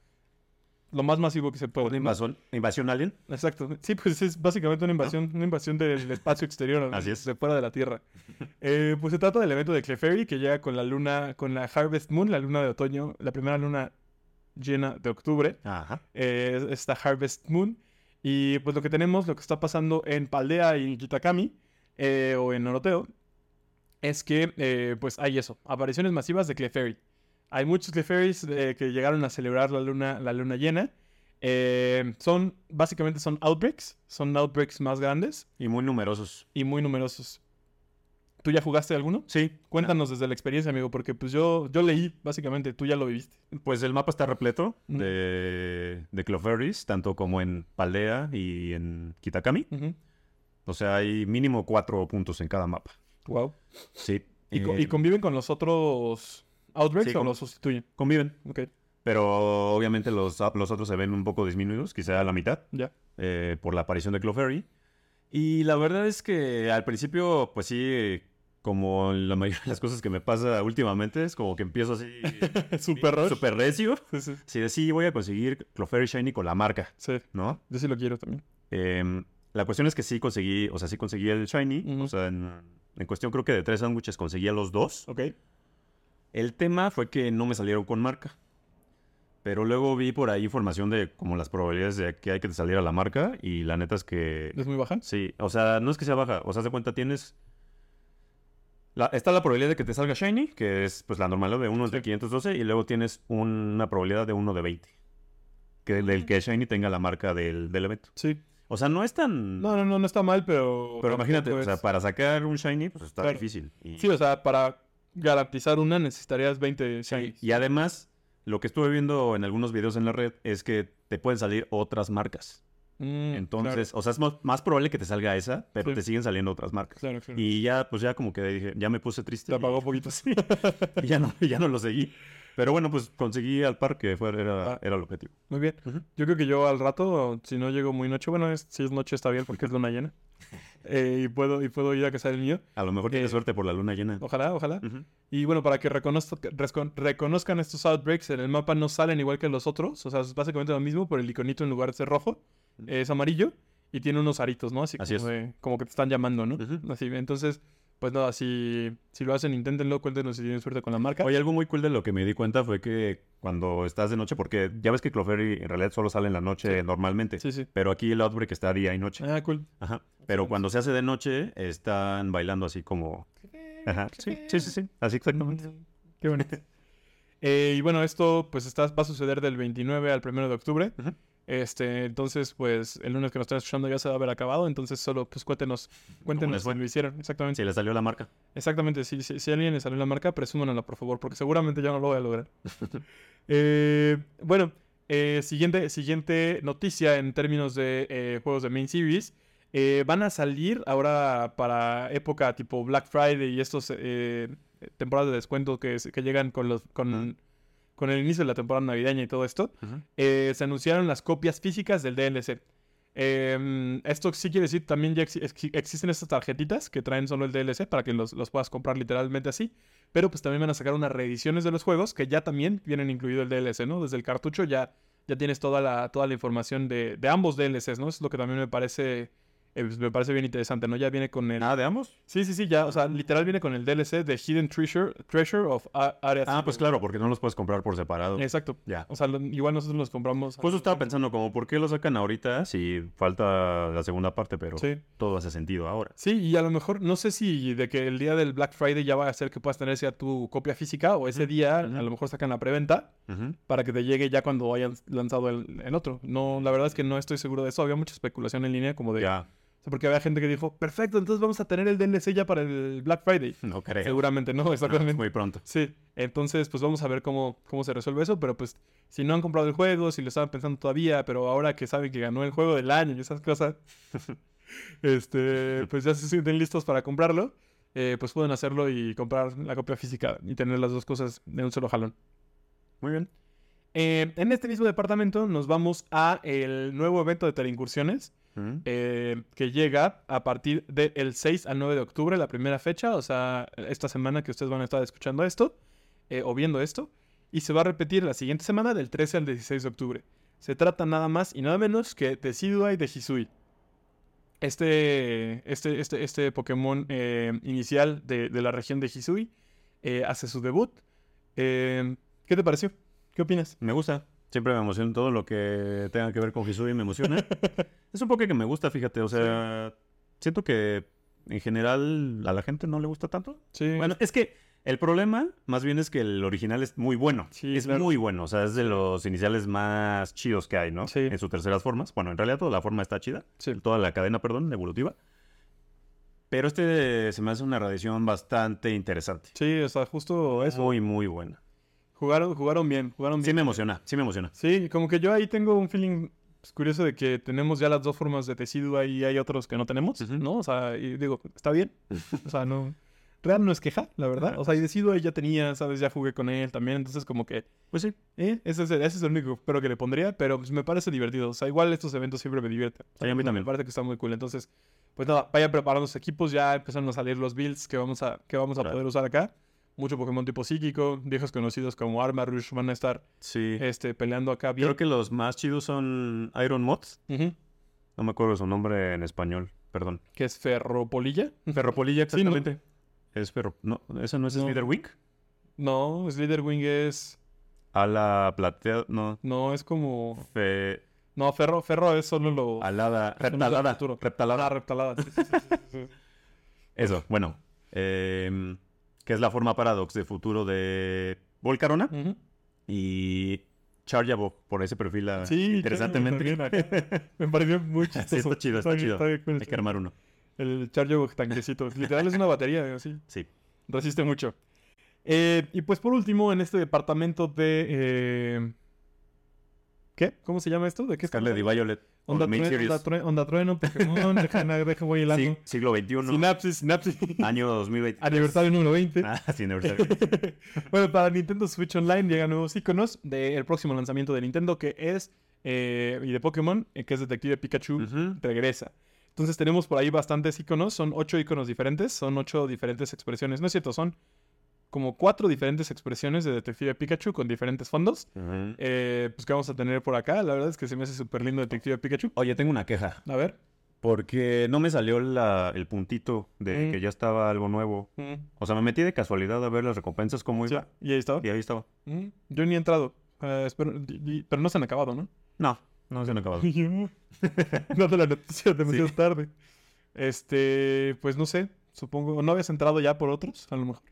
lo más masivo que se puede. ¿Una ¿no? invasión, invasión alien? Exacto. Sí, pues es básicamente una invasión, una invasión del espacio exterior, ¿no? Así es. de fuera de la Tierra. Eh, pues se trata del evento de Clefairy que llega con la luna, con la Harvest Moon, la luna de otoño, la primera luna llena de octubre. Ajá. esta Harvest Moon. Y pues lo que tenemos, lo que está pasando en Paldea y en Kitakami, eh, o en Noroteo, es que eh, pues hay eso, apariciones masivas de Clefairy. Hay muchos Clefairies eh, que llegaron a celebrar la luna, la luna llena. Eh, son, básicamente son outbreaks, son outbreaks más grandes Y muy numerosos. y muy numerosos. ¿Tú ya jugaste alguno? Sí. Cuéntanos desde la experiencia, amigo, porque pues yo, yo leí, básicamente, tú ya lo viviste. Pues el mapa está repleto de, de tanto como en Paldea y en Kitakami. O sea, hay mínimo cuatro puntos en cada mapa. Wow. Sí. ¿Y, co- Eh, y conviven con los otros outbreaks sí, o los sustituyen? conviven. Ok, Pero obviamente los, los otros se ven un poco disminuidos, quizá a la mitad, ya. eh, por la aparición de Clefairy. Y la verdad es que al principio, pues sí, como la mayoría de las cosas que me pasa últimamente, es como que empiezo así... Super. Super recio. Sí, sí. Sí, de sí, voy a conseguir Clefairy Shiny con la marca, Sí, ¿no? yo sí lo quiero también. Em, la cuestión es que sí conseguí, o sea, sí conseguí el Shiny. O sea, en, en cuestión creo que de tres sándwiches conseguía los dos. Ok. El tema fue que no me salieron con marca. Pero luego vi por ahí información de como las probabilidades de que hay que te saliera la marca. Y la neta es que ¿Es muy baja? sí. O sea, no es que sea baja. O sea, de cuenta tienes... La, está la probabilidad de que te salga Shiny, que es pues la normal de 1 de Sí. 512. Y luego tienes una probabilidad de 1 de 20. Que del que Shiny tenga la marca del, del evento. Sí. O sea, no es tan... No, no, no, no está mal, pero... Pero imagínate, o sea, es- para sacar un shiny, pues está Claro. difícil. Y, Sí, o sea, para garantizar una necesitarías 20 sí, shinies. y además, lo que estuve viendo en algunos videos en la red es que te pueden salir otras marcas. Mm, Entonces, o sea, es mo- más probable que te salga esa, pero Sí. te siguen saliendo otras marcas. Claro, claro. Y ya, pues ya como que dije, ya me puse triste. Te apagó un poquito. y ya no, ya no lo seguí. Pero bueno, pues conseguí al par que fue, era, Ah. era el objetivo. Muy bien. Yo creo que yo al rato, si no llego muy noche, bueno, es- si es noche está bien porque es luna llena. Eh, y, puedo, y puedo ir a casa del mío. A lo mejor Eh, suerte por la luna llena. Ojalá, ojalá. Ujú. Y bueno, para que reconozca- reconozcan estos outbreaks, en el mapa no salen igual que los otros. O sea, es básicamente lo mismo, pero el iconito en lugar de ser rojo es amarillo. y tiene unos aritos, ¿no? Así, Así como, de- como que te están llamando, ¿no? Así, entonces, pues nada, si, si lo hacen, inténtenlo, cuéntenos si tienen suerte con la marca. Oye, algo muy cool de lo que me di cuenta fue que cuando estás de noche, porque ya ves que Cloferry en realidad solo sale en la noche Sí. normalmente, Sí, sí. pero aquí el Outbreak está día y noche. Ah, cool. Ajá. Pero cuando se hace de noche, están bailando así como... Ajá. Sí, sí, sí, sí. Así exactamente. Qué bonito. Eh, y bueno, esto pues está, va a suceder del 29 al 1 de octubre. Este, entonces, pues el lunes que nos están escuchando ya se va a haber acabado. Entonces, solo pues cuéntenos, cuéntenos lo hicieron. Exactamente. Si le salió la marca. Exactamente. Si, si, si a alguien le salió la marca, presúmanla, por favor, porque seguramente ya no lo voy a lograr. Eh, bueno, eh, siguiente, siguiente noticia en términos de eh, juegos de Main Series. Eh, van a salir ahora para época tipo Black Friday y estos eh, temporadas de descuento que, que llegan con, los, con. Con el inicio de la temporada navideña y todo esto. eh, se anunciaron las copias físicas del DLC. Em, esto sí quiere decir, también ya exi- ex- existen estas tarjetitas que traen solo el DLC para que los, los puedas comprar literalmente así. Pero pues también van a sacar unas reediciones de los juegos que ya también vienen incluido el DLC, ¿no? Desde el cartucho ya, ya tienes toda la, toda la información de, de ambos DLCs, ¿no? Eso es lo que también me parece, eh, pues, me parece bien interesante, ¿no? Ya viene con el... ¿Nada de ambos? Sí, sí, sí, ya, o sea, literal viene con el DLC de Hidden Treasure, Treasure of A- Area Ah, pues claro, porque no los puedes comprar por separado. Exacto. Ya. O sea, lo- igual nosotros los compramos. Pues estaba pensando como, ¿por qué lo sacan ahorita si falta la segunda parte? Pero Sí. todo hace sentido ahora. Sí, y a lo mejor, no sé si de que el día del Black Friday ya va a ser que puedas tener ya tu copia física o ese día a lo mejor sacan la preventa para que te llegue ya cuando hayan lanzado el, el otro. No, la verdad es que no estoy seguro de eso. Había mucha especulación en línea como de... Ya, o sea, porque había gente que dijo, perfecto, entonces vamos a tener el DLC ya para el Black Friday. no creo. Seguramente no, No, exactamente. muy pronto. Sí, entonces pues vamos a ver cómo, cómo se resuelve eso, pero pues si no han comprado el juego, si lo estaban pensando todavía, pero ahora que saben que ganó el juego del año y esas cosas, este, pues ya se sienten listos para comprarlo, eh, pues pueden hacerlo y comprar la copia física y tener las dos cosas de un solo jalón. Muy bien. Eh, en este mismo departamento nos vamos a el nuevo evento de Teleincursiones, Eh, que llega a partir del 6 al 9 de octubre, la primera fecha, o sea, esta semana que ustedes van a estar escuchando esto eh, o viendo esto, y se va a repetir la siguiente semana del 13 al 16 de octubre. Se trata nada más y nada menos que de Sidua y de Hisui. Este, este, este, este Pokémon eh, inicial de, de la región de Hisui hace su debut. ¿Qué te pareció? ¿Qué opinas? Me gusta. Siempre me emociona todo lo que tenga que ver con Hisui, me emociona. es un Poké que me gusta, fíjate. O sea, siento que en general a la gente no le gusta tanto. Sí. Bueno, es que el problema más bien es que el original es muy bueno. Sí, es claro. muy bueno. O sea, es de los iniciales más chidos que hay, ¿no? Sí. En sus terceras formas. Bueno, en realidad toda la forma está chida. Sí. Toda la cadena, perdón, evolutiva. Pero este se me hace una radiación bastante interesante. Sí, o sea, justo eso. Muy, muy buena. Jugaron, jugaron bien, jugaron bien. Sí me emociona, sí me emociona. Sí, como que yo ahí tengo un feeling pues, curioso de que tenemos ya las dos formas de Tesidua y hay otros que no tenemos. ¿no? O sea, y digo, está bien. O sea, no. Real no es queja, la verdad. O sea, y Decidua ya tenía, ¿sabes? Ya jugué con él también, entonces como que, Pues sí. eh, ese es, el, ese es el único pero que le pondría, pero pues, me parece divertido. O sea, igual estos eventos siempre me divierten. Sí, a mí Me también. parece que está muy cool. Entonces, pues nada, vayan preparando los equipos, ya empezaron a salir los builds que vamos a, que vamos a poder usar acá. Mucho Pokémon tipo psíquico, viejos conocidos como Armarouge van a estar Sí. este, peleando acá bien. Creo que los más chidos son Iron. Ujú. No me acuerdo su nombre en español, perdón. que es Ferropolilla. Ferropolilla, Sí, ¿no? exactamente. Es ferro... No, ¿eso no es No. Slitherwing? No, Slitherwing es. Ala plateada... No. No, es como. Fe... No, Ferro, Ferro es solo lo. Alada... Reptalada. Reptalada. Reptalada. sí, sí. Eso, bueno. em, que es la forma Paradox de futuro de Volcarona. Ujú. Y Chargeable por ese perfil ah, Sí, interesantemente. Me pareció muy chistoso. está chido, está chido. bien. Hay que armar uno. El Chargeable tanquecito. Literal es una batería, así. Sí. Resiste mucho. Eh, y pues por último, en este departamento de. eh, ¿Qué? ¿Cómo se llama esto? ¿De qué Scarlet y? Violet. Onda, Main True- Series. onda, Onda Trueno, Pokémon, deja, voy hilando. Sí, siglo XXI. Sinapsis, Sinapsis. Año 2020. Aniversario número 20. Ah, sí, aniversario. bueno, para Nintendo Switch Online llegan nuevos iconos del próximo lanzamiento de Nintendo, que es. eh, y de Pokémon, eh, que es Detective Pikachu, Ujú. regresa. Entonces tenemos por ahí bastantes iconos, son ocho iconos diferentes, son ocho diferentes expresiones. No es cierto, son como cuatro diferentes expresiones de Detective Pikachu con diferentes fondos. Eh, pues que vamos a tener por acá. La verdad es que se me hace súper lindo Detective Pikachu. Oye, tengo una queja. A ver. Porque no me salió la- el puntito de Mm. que ya estaba algo nuevo. Mm, O sea, me metí de casualidad a ver las recompensas cómo sí, iba. Y ahí estaba. Y ahí estaba. Mm, Yo ni he entrado. Eh, espero- pero no se han acabado, ¿no? No, no se han acabado. Dando la noticia demasiado tarde. Este, pues no sé. Supongo. ¿No habías entrado ya por otros? A lo mejor.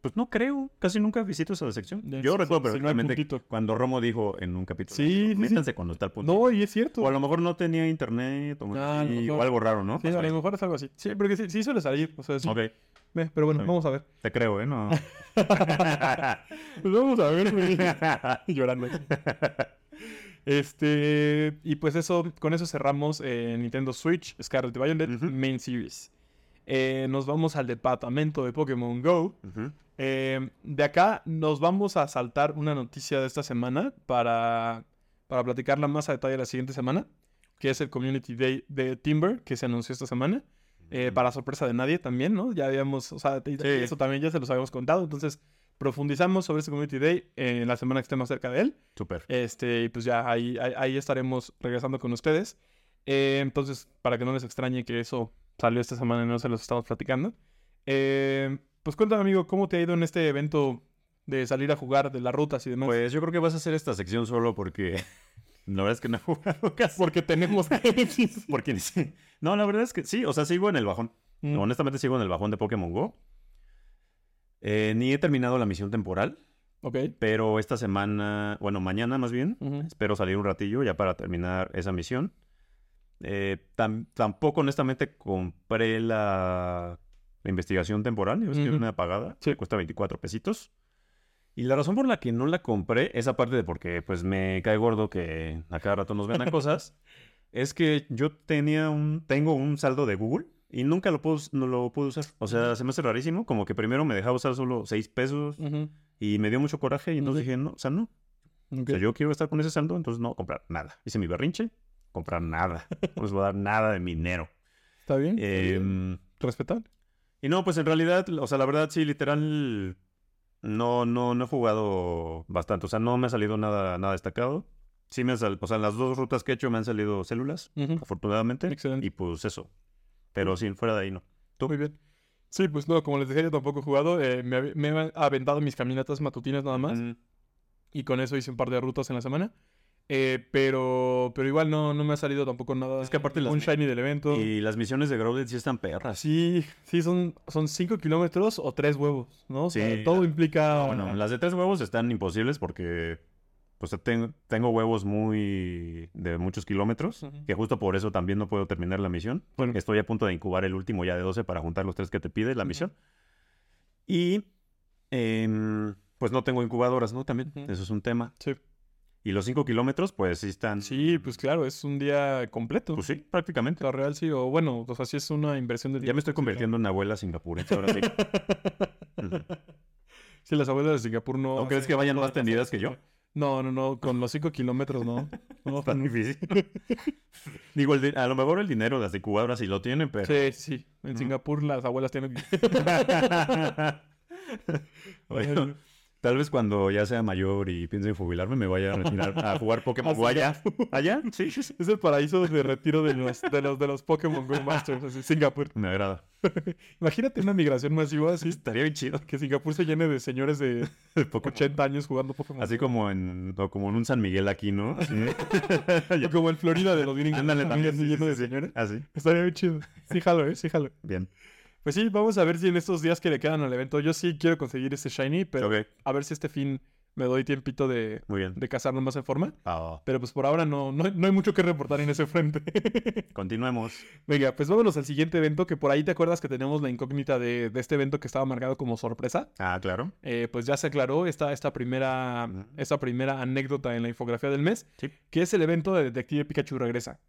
Pues no creo. Casi nunca visito esa sección. Yo sí, recuerdo sí, perfectamente cuando Romo dijo en un capítulo. Sí. Métanse cuando está el punto. No, y es cierto. O a lo mejor no tenía internet o, Ah, y- o mejor. algo raro, ¿no? Sí, a lo mejor es algo así. Sí, porque sí, sí suele salir. O sea, sí. Ok, Eh, pero bueno, vamos a ver. te creo, ¿eh? No. Pues vamos a ver. Llorando. Este, y pues eso, con eso cerramos eh, Nintendo Switch, Scarlet Violet, Ujú. Main Series. Eh, nos vamos al departamento de Pokémon Go. Eh, de acá nos vamos a saltar una noticia de esta semana para, para platicarla más a detalle la siguiente semana, que es el Community Day de Timber, que se anunció esta semana. eh, para sorpresa de nadie también, ¿no? Ya habíamos, o sea, Sí. eso también ya se los habíamos contado, entonces profundizamos sobre ese Community Day en la semana que estemos cerca de él. Súper. Este, y pues ya ahí, ahí, ahí estaremos regresando con ustedes. Entonces, para que no les extrañe que eso salió esta semana y no se los estamos platicando. Eh, pues cuéntame, amigo, ¿cómo te ha ido en este evento de salir a jugar, de las rutas y demás? Pues yo creo que vas a hacer esta sección solo porque la verdad es que no he jugado casi. porque tenemos Porque ni sé. No, la verdad es que sí, o sea, sigo en el bajón. Mm, Honestamente sigo en el bajón de Pokémon Go. Eh, ni he terminado la misión temporal, Ok. pero esta semana, bueno, mañana más bien, espero salir un ratillo ya para terminar esa misión. Eh, tam- tampoco, honestamente, compré la, la investigación temporal. Ya ves que Ujú. una pagada. Sí. Cuesta 24 pesitos. Y la razón por la que no la compré es aparte de porque pues me cae gordo que a cada rato nos vendan cosas. Es que yo tenía un, tengo un saldo de Google y nunca lo puedo, no lo puedo usar. O sea, se me hace rarísimo. Como que primero me dejaba usar solo 6 pesos Ujú. y me dio mucho coraje y entonces dije, no, o sea, no. Ok. O sea, yo quiero estar con ese saldo, entonces no comprar nada. Hice mi berrinche, comprar nada. No les voy a dar nada de mi dinero. ¿Está bien? Respetable. y no, pues en realidad, o sea, la verdad sí, literal, no, no, no he jugado bastante. O sea, no me ha salido nada, nada destacado. Sí me han salido, o sea, en las dos rutas que he hecho me han salido células, afortunadamente. Excelente. Y pues eso. Pero sí, fuera de ahí no. ¿Tú? Muy bien. Sí, pues no, como les dije, yo tampoco he jugado. eh, me, me he aventado mis caminatas matutinas nada más. Y con eso hice un par de rutas en la semana. Eh, pero, pero igual no, no me ha salido tampoco nada. Es que aparte las un shiny del evento. Y las misiones de Growlithe sí están perras. Sí, sí, son, son cinco kilómetros o tres huevos, ¿no? O sea, Sí. todo implica. Bueno, las de tres huevos están imposibles porque pues ten- tengo huevos muy de muchos kilómetros, que justo por eso también no puedo terminar la misión. Bueno. Estoy a punto de incubar el último ya de 12 para juntar los tres que te pide la misión. Y em, pues no tengo incubadoras, ¿no? También, eso es un tema. Sí. Y los 5 kilómetros, pues sí están... Sí, pues claro, es un día completo. Pues sí, prácticamente. La real sí, o bueno, o sea, sí es una inversión de Ya me estoy convirtiendo en abuela singapurense ahora sí. Sí, las abuelas de Singapur no. ¿No crees que vayan más tendidas que yo? No, no, no, con los cinco kilómetros no. No, Está no. difícil. Digo, el a lo mejor el dinero de las incubadoras sí lo tienen, pero... Sí, sí. En. Singapur las abuelas tienen. Bueno, tal vez cuando ya sea mayor y piense en jubilarme, me vaya a retirar a jugar Pokémon A Go allá. ¿Allá? Sí, sí, sí. Es el paraíso de retiro de los, de los, de los Pokémon Go Masters, así, Singapur. Me agrada. Imagínate una migración masiva así, Estaría bien chido. que Singapur se llene de señores de Pokémon. 80 años jugando Pokémon. Así como en, o como en un San Miguel aquí, ¿no? O como en Florida de los gringos. Ándale, también también. así lleno de sí, sí. señores. Así. Estaría bien chido. Sí, jalo, ¿eh? Sí, jalo. Bien. Pues sí, vamos a ver si en estos días que le quedan al evento, yo sí quiero conseguir ese Shiny, pero a ver si este fin me doy tiempito de, muy bien. de cazarlo más en forma. Ah, Pero pues por ahora no, no, no hay mucho que reportar en ese frente. continuemos. Venga, pues vámonos al siguiente evento, que por ahí te acuerdas que teníamos la incógnita de, de este evento que estaba marcado como sorpresa. Ah, claro. Eh, pues ya se aclaró esta, esta, primera, esta primera anécdota en la infografía del mes, Sí. que es el evento de Detective Pikachu Regresa.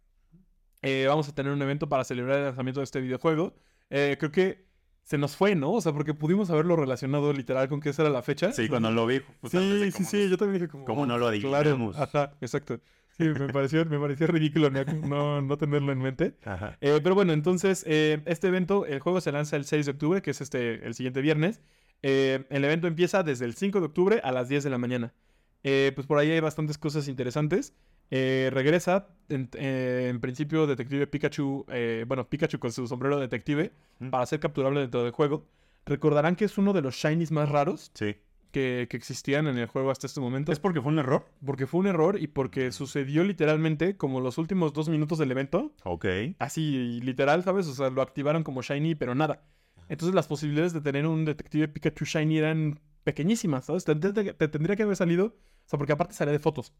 Eh, vamos a tener un evento para celebrar el lanzamiento de este videojuego. Eh, creo que se nos fue, ¿no? O sea, porque pudimos haberlo relacionado literal con que esa era la fecha. Sí, cuando lo vi. Sí, sí, sí, yo también dije como... ¿Cómo no lo Claro, adivinamos? ajá, exacto. Sí, me pareció, me pareció ridículo no, no, tenerlo en mente. Ajá. Eh, pero bueno, entonces, eh, este evento, el juego se lanza el 6 de octubre, que es este, el siguiente viernes. Eh, el evento empieza desde el 5 de octubre a las 10 de la mañana. Pues por ahí hay bastantes cosas interesantes. Eh, regresa, en, eh, en principio, Detective Pikachu, eh, bueno, Pikachu con su sombrero de detective, Mm. para ser capturable dentro del juego. Recordarán que es uno de los shinies más raros Sí. que, que existían en el juego hasta este momento. ¿Es porque fue un error? Porque fue un error y porque sucedió literalmente como los últimos dos minutos del evento. Ok. Así, literal, ¿sabes? O sea, lo activaron como shiny, pero nada. Entonces las posibilidades de tener un detective Pikachu shiny eran pequeñísimas, ¿sabes? Te, te- te tendría que haber salido, o sea, porque aparte salía de fotos.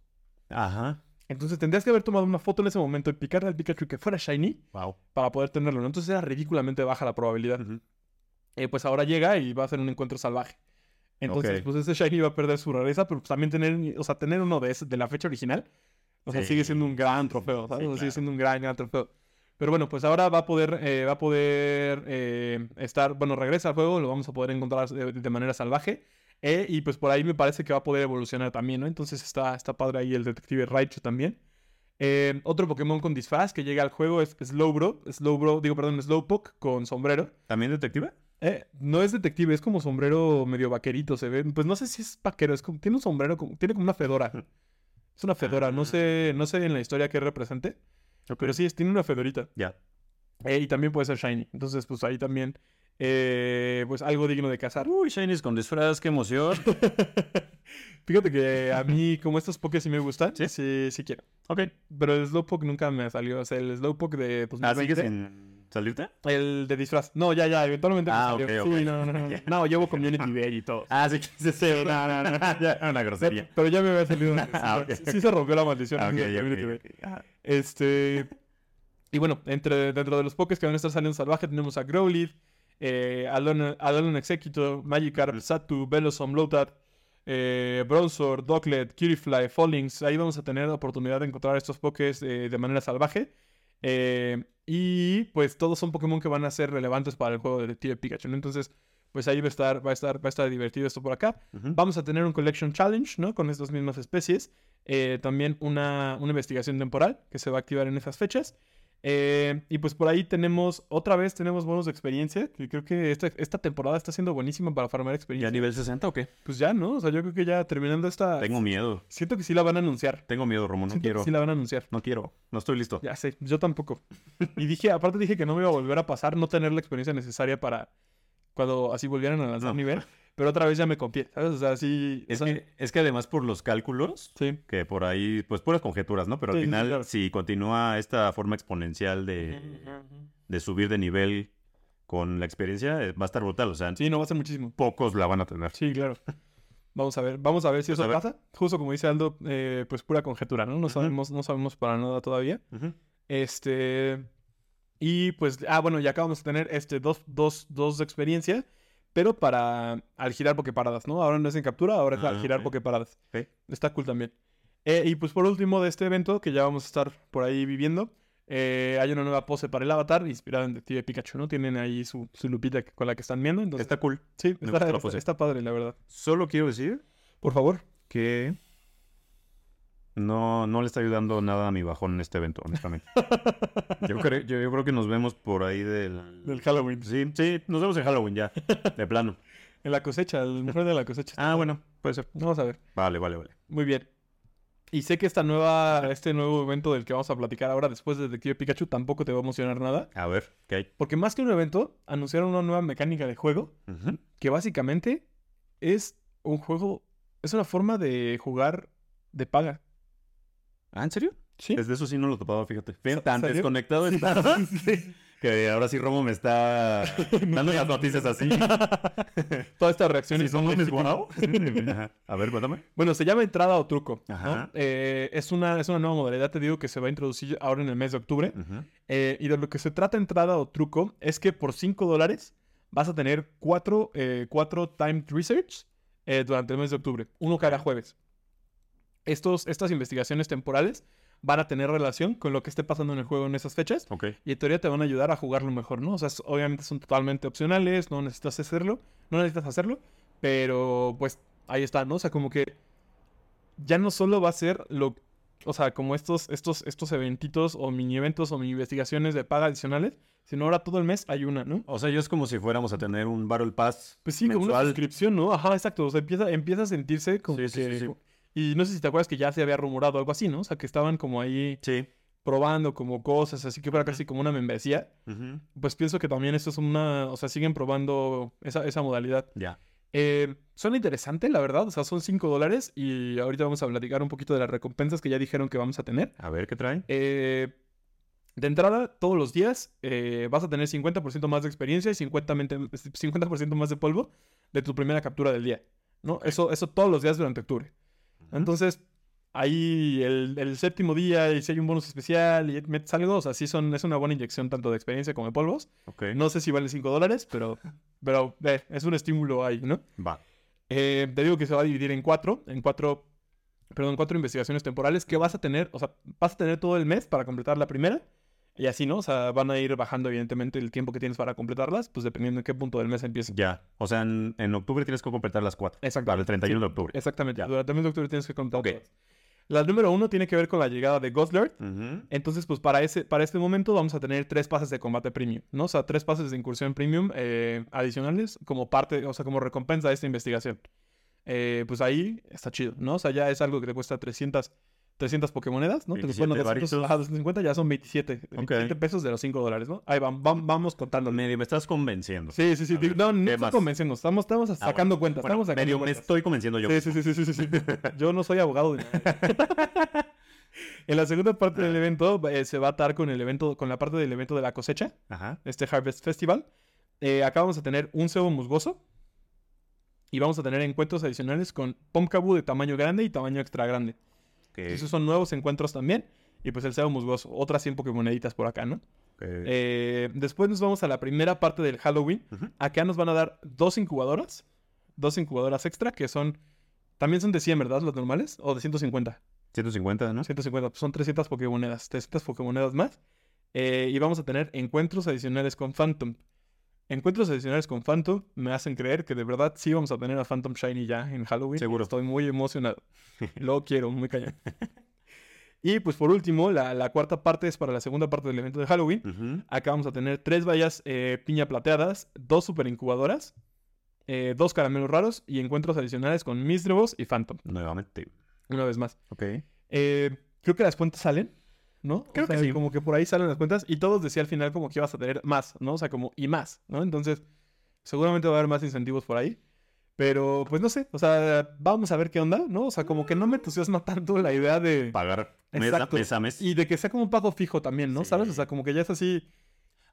Ajá. Entonces tendrías que haber tomado una foto en ese momento y picarle al Pikachu que fuera shiny Wow. para poder tenerlo, ¿no? Entonces era ridículamente baja la probabilidad. Eh, pues ahora llega y va a hacer un encuentro salvaje. Entonces, Ok. pues ese Shiny va a perder su rareza, pero pues también tener, o sea, tener uno de, ese- de la fecha original, o sea, Sí. sigue siendo un gran trofeo, ¿sabes? Sí, Sigue siendo un gran, gran trofeo. Pero bueno, pues ahora va a poder, eh, va a poder eh, estar, bueno, regresa al juego, lo vamos a poder encontrar de, de manera salvaje. Eh, y pues por ahí me parece que va a poder evolucionar también, ¿no? Entonces está, está padre ahí el detective Raichu también. Eh, otro Pokémon con disfraz que llega al juego es Slowbro, Slowbro, digo, perdón, Slowpoke con sombrero. ¿También detective? Eh, no es detective, es como sombrero medio vaquerito, se ve. Pues no sé si es vaquero, es como, tiene un sombrero, como, tiene como una fedora. Es una fedora, no Ah. sé, no sé en la historia qué represente, pero sí, es, tiene una fedorita. Ya. Eh, y también puede ser shiny. Entonces, pues ahí también, eh, pues algo digno de cazar. Uy, Shinies con disfraz, qué emoción. Fíjate que a mí, como estos pokés sí me gustan, ¿Sí? sí, sí, quiero. ok. Pero el Slowpoke nunca me salió. O sea, el Slowpoke de Ah, 2020, ¿sigues sin salirte? el de disfraz. No, ya, ya, eventualmente me Ah, salió. ok, ok. Sí, no, no, no. No, llevo Community Day y todo. Ah, sí, sí, sí. No, no, no. Ya, una grosería. Pero ya me había salido. Ah, ok. Sí se rompió la maldición. Ah. Ah, Este. Y bueno, entre, dentro de los pokés que van a estar saliendo salvaje, tenemos a Growlithe, eh, Alolan Executor, Magikarp, Satu, Velosom, Lotad, eh, Bronzor, Docklet, Kirifly, Fallings. Ahí vamos a tener la oportunidad de encontrar estos pokés eh, de manera salvaje. Eh, y pues todos son Pokémon que van a ser relevantes para el juego de Detective Pikachu. ¿no? Entonces, pues ahí va a estar, va a estar, va a estar divertido esto por acá. Vamos a tener un Collection Challenge, ¿no? Con estas mismas especies. Eh, también una, una investigación temporal que se va a activar en esas fechas. Eh, y pues por ahí tenemos, otra vez tenemos bonos de experiencia, que creo que esta, esta temporada está siendo buenísima para farmar ¿Ya experiencia. nivel 60 o qué? Pues ya, ¿no? O sea, yo creo que ya terminando esta... Tengo miedo. Siento que sí la van a anunciar. Tengo miedo, Romo. No Siento quiero. que sí la van a anunciar. No quiero. No estoy listo. Ya sé, yo tampoco. Y dije, aparte dije que no me iba a volver a pasar, no tener la experiencia necesaria para cuando así volvieran a lanzar No. nivel. Pero otra vez ya me confié, ¿sabes? O sea, sí... Es o sea, que, es que además por los cálculos, Sí. que por ahí, pues puras conjeturas, ¿no? Pero al sí, final, claro. si continúa esta forma exponencial de, de subir de nivel con la experiencia, eh, va a estar brutal. O sea, Sí, no va a ser muchísimo. pocos la van a tener. Sí, claro. Vamos a ver, vamos a ver si Pues eso pasa. Justo como dice Aldo, eh, pues pura conjetura, ¿no? No sabemos, no sabemos para nada todavía. Este. Y pues, ah, bueno, ya acabamos de tener este, dos, dos, dos experiencias, pero para al girar pokeparadas, ¿no? Ahora no es en captura, ahora es al Ah, girar ok. pokeparadas. Ok. Está cool también. Eh, y pues por último de este evento, que ya vamos a estar por ahí viviendo, eh, hay una nueva pose para el avatar inspirada en Detective Pikachu, ¿no? Tienen ahí su, su lupita con la que están viendo. Entonces, Está cool. sí, está, está- está padre, la verdad. Solo quiero decir Por favor. que no, no le está ayudando nada a mi bajón en este evento, honestamente. yo, creo, yo, yo creo que nos vemos por ahí del... Del Halloween. Sí, sí, nos vemos en Halloween ya, de plano. En la cosecha, el mujer de la cosecha. Ah, bueno, puede ser. Vamos a ver. Vale, vale, vale. Muy bien. Y sé que esta nueva, este nuevo evento del que vamos a platicar ahora después de Detective Pikachu tampoco te va a emocionar nada. A ver, ¿qué hay? Porque más que un evento, anunciaron una nueva mecánica de juego que básicamente es un juego, es una forma de jugar de paga. ¿Ah, en serio? Sí. Es de eso sí no lo topaba, fíjate. ¿Se- tan serio? desconectado está. que ahora sí Romo me está dando las noticias así. Toda esta reacción Sí, y son guau. Ajá. A ver, cuéntame. Bueno, se llama entrada o truco. ¿no? Ajá. Eh, es, una, es una nueva modalidad, te digo, que se va a introducir ahora en el mes de octubre. Eh, y de lo que se trata entrada o truco es que por 5 dólares vas a tener 4 cuatro timed research eh, durante el mes de octubre. Uno cada jueves. Estos, estas investigaciones temporales van a tener relación con lo que esté pasando en el juego en esas fechas. Y en teoría te van a ayudar a jugarlo mejor, ¿no? O sea, obviamente son totalmente opcionales, no necesitas hacerlo, no necesitas hacerlo, pero pues ahí está, ¿no? O sea, como que ya no solo va a ser lo, o sea, como estos, estos, estos eventitos o mini eventos o mini investigaciones de paga adicionales, sino ahora todo el mes hay una, ¿no? O sea, yo es como si fuéramos a tener un Battle Pass Pues sí, como una mensual. suscripción, ¿no? Ajá, exacto. O sea, empieza, empieza a sentirse como Sí, sí, que, sí, sí. Y no sé si te acuerdas que ya se había rumorado algo así, ¿no? O sea, que estaban como ahí Sí. probando como cosas, así que fuera casi como una membresía. Pues pienso que también esto es una, o sea, siguen probando esa, esa modalidad. Ya. Eh, suena interesante, la verdad, o sea, son 5 dólares y ahorita vamos a platicar un poquito de las recompensas que ya dijeron que vamos a tener. A ver qué trae. Eh, de entrada, todos los días eh, vas a tener 50% más de experiencia y 50%, 50 más de polvo de tu primera captura del día, ¿no? Eso, eso todos los días durante octubre. Entonces, ahí el, el séptimo día y si hay un bonus especial y metes algo, o sea, sí son, es una buena inyección tanto de experiencia como de polvos. No sé si vale 5 dólares, pero, pero eh, es un estímulo ahí, ¿no? Va. Eh, te digo que se va a dividir en cuatro, en cuatro, perdón, cuatro investigaciones temporales que vas a tener, o sea, vas a tener todo el mes para completar la primera. Y así, ¿no? O sea, van a ir bajando evidentemente el tiempo que tienes para completarlas, pues dependiendo en qué punto del mes empiecen. Ya. O sea, en, en octubre tienes que completar las cuatro. Exacto. Para el 31 Sí. de octubre. Exactamente. Ya. Durante el mes de octubre tienes que completar Ok. todas. La número uno tiene que ver con la llegada de. Ujú. Entonces, pues para, ese, para este momento vamos a tener tres pases de combate premium, ¿no? O sea, tres pases de incursión premium eh, adicionales como parte, o sea, como recompensa de esta investigación. Eh, pues ahí está chido, ¿no? O sea, ya es algo que te cuesta 300, 300 Pokémonedas, ¿no? Te 27 bueno, 200, varitos. ajá, 250 ya son 27, 27 Ok. pesos de los 5 dólares, ¿no? Ahí van, vam- vamos contando. Medio me estás convenciendo. Sí, sí, sí. Ver, no, no ¿qué estoy convenciendo. Estamos, estamos Ah, sacando bueno. cuentas. Bueno, estamos sacando medio me estoy convenciendo yo. Sí, sí, sí, sí, sí, sí. Yo no soy abogado de nada. en la segunda parte del evento eh, se va a atar con el evento, con la parte del evento de la cosecha, Ajá. este Harvest Festival. Eh, acá vamos a tener un cebo musgoso. Y vamos a tener encuentros adicionales con Pomkabu de tamaño grande y tamaño extra grande. Ok. Esos son nuevos encuentros también. Y pues el cebo musgoso. Otras 100 Pokémoneditas por acá, ¿no? Eh, después nos vamos a la primera parte del Halloween. Ujú. Acá nos van a dar dos incubadoras. Dos incubadoras extra que son... También son de 100, ¿verdad? Los normales. O de 150. 150, ¿no? 150. Pues son 300 Pokémonedas. 300 Pokémonedas más. Eh, y vamos a tener encuentros adicionales con Phantom. Encuentros adicionales con Phantom me hacen creer que de verdad sí vamos a tener a Phantom Shiny ya en Halloween. Seguro. Estoy muy emocionado. Lo quiero, muy cañón. y pues por último, la, la cuarta parte es para la segunda parte del evento de Halloween. Acá vamos a tener tres vallas eh, piña plateadas, dos super incubadoras, eh, dos caramelos raros y encuentros adicionales con Misdrevos y Phantom. Nuevamente. Una vez más. Ok. Eh, creo que las cuentas salen, ¿no? O Creo que sí. Como que por ahí salen las cuentas y todos decía al final como que ibas a tener más, ¿no? O sea, como y más, ¿no? Entonces, seguramente va a haber más incentivos por ahí. Pero, pues no sé, o sea, vamos a ver qué onda, ¿no? O sea, como que no me entusiasma tanto la idea de... Pagar Exacto. mes a mes. Y de que sea como un pago fijo también, ¿no? Sí. ¿Sabes? O sea, como que ya es así...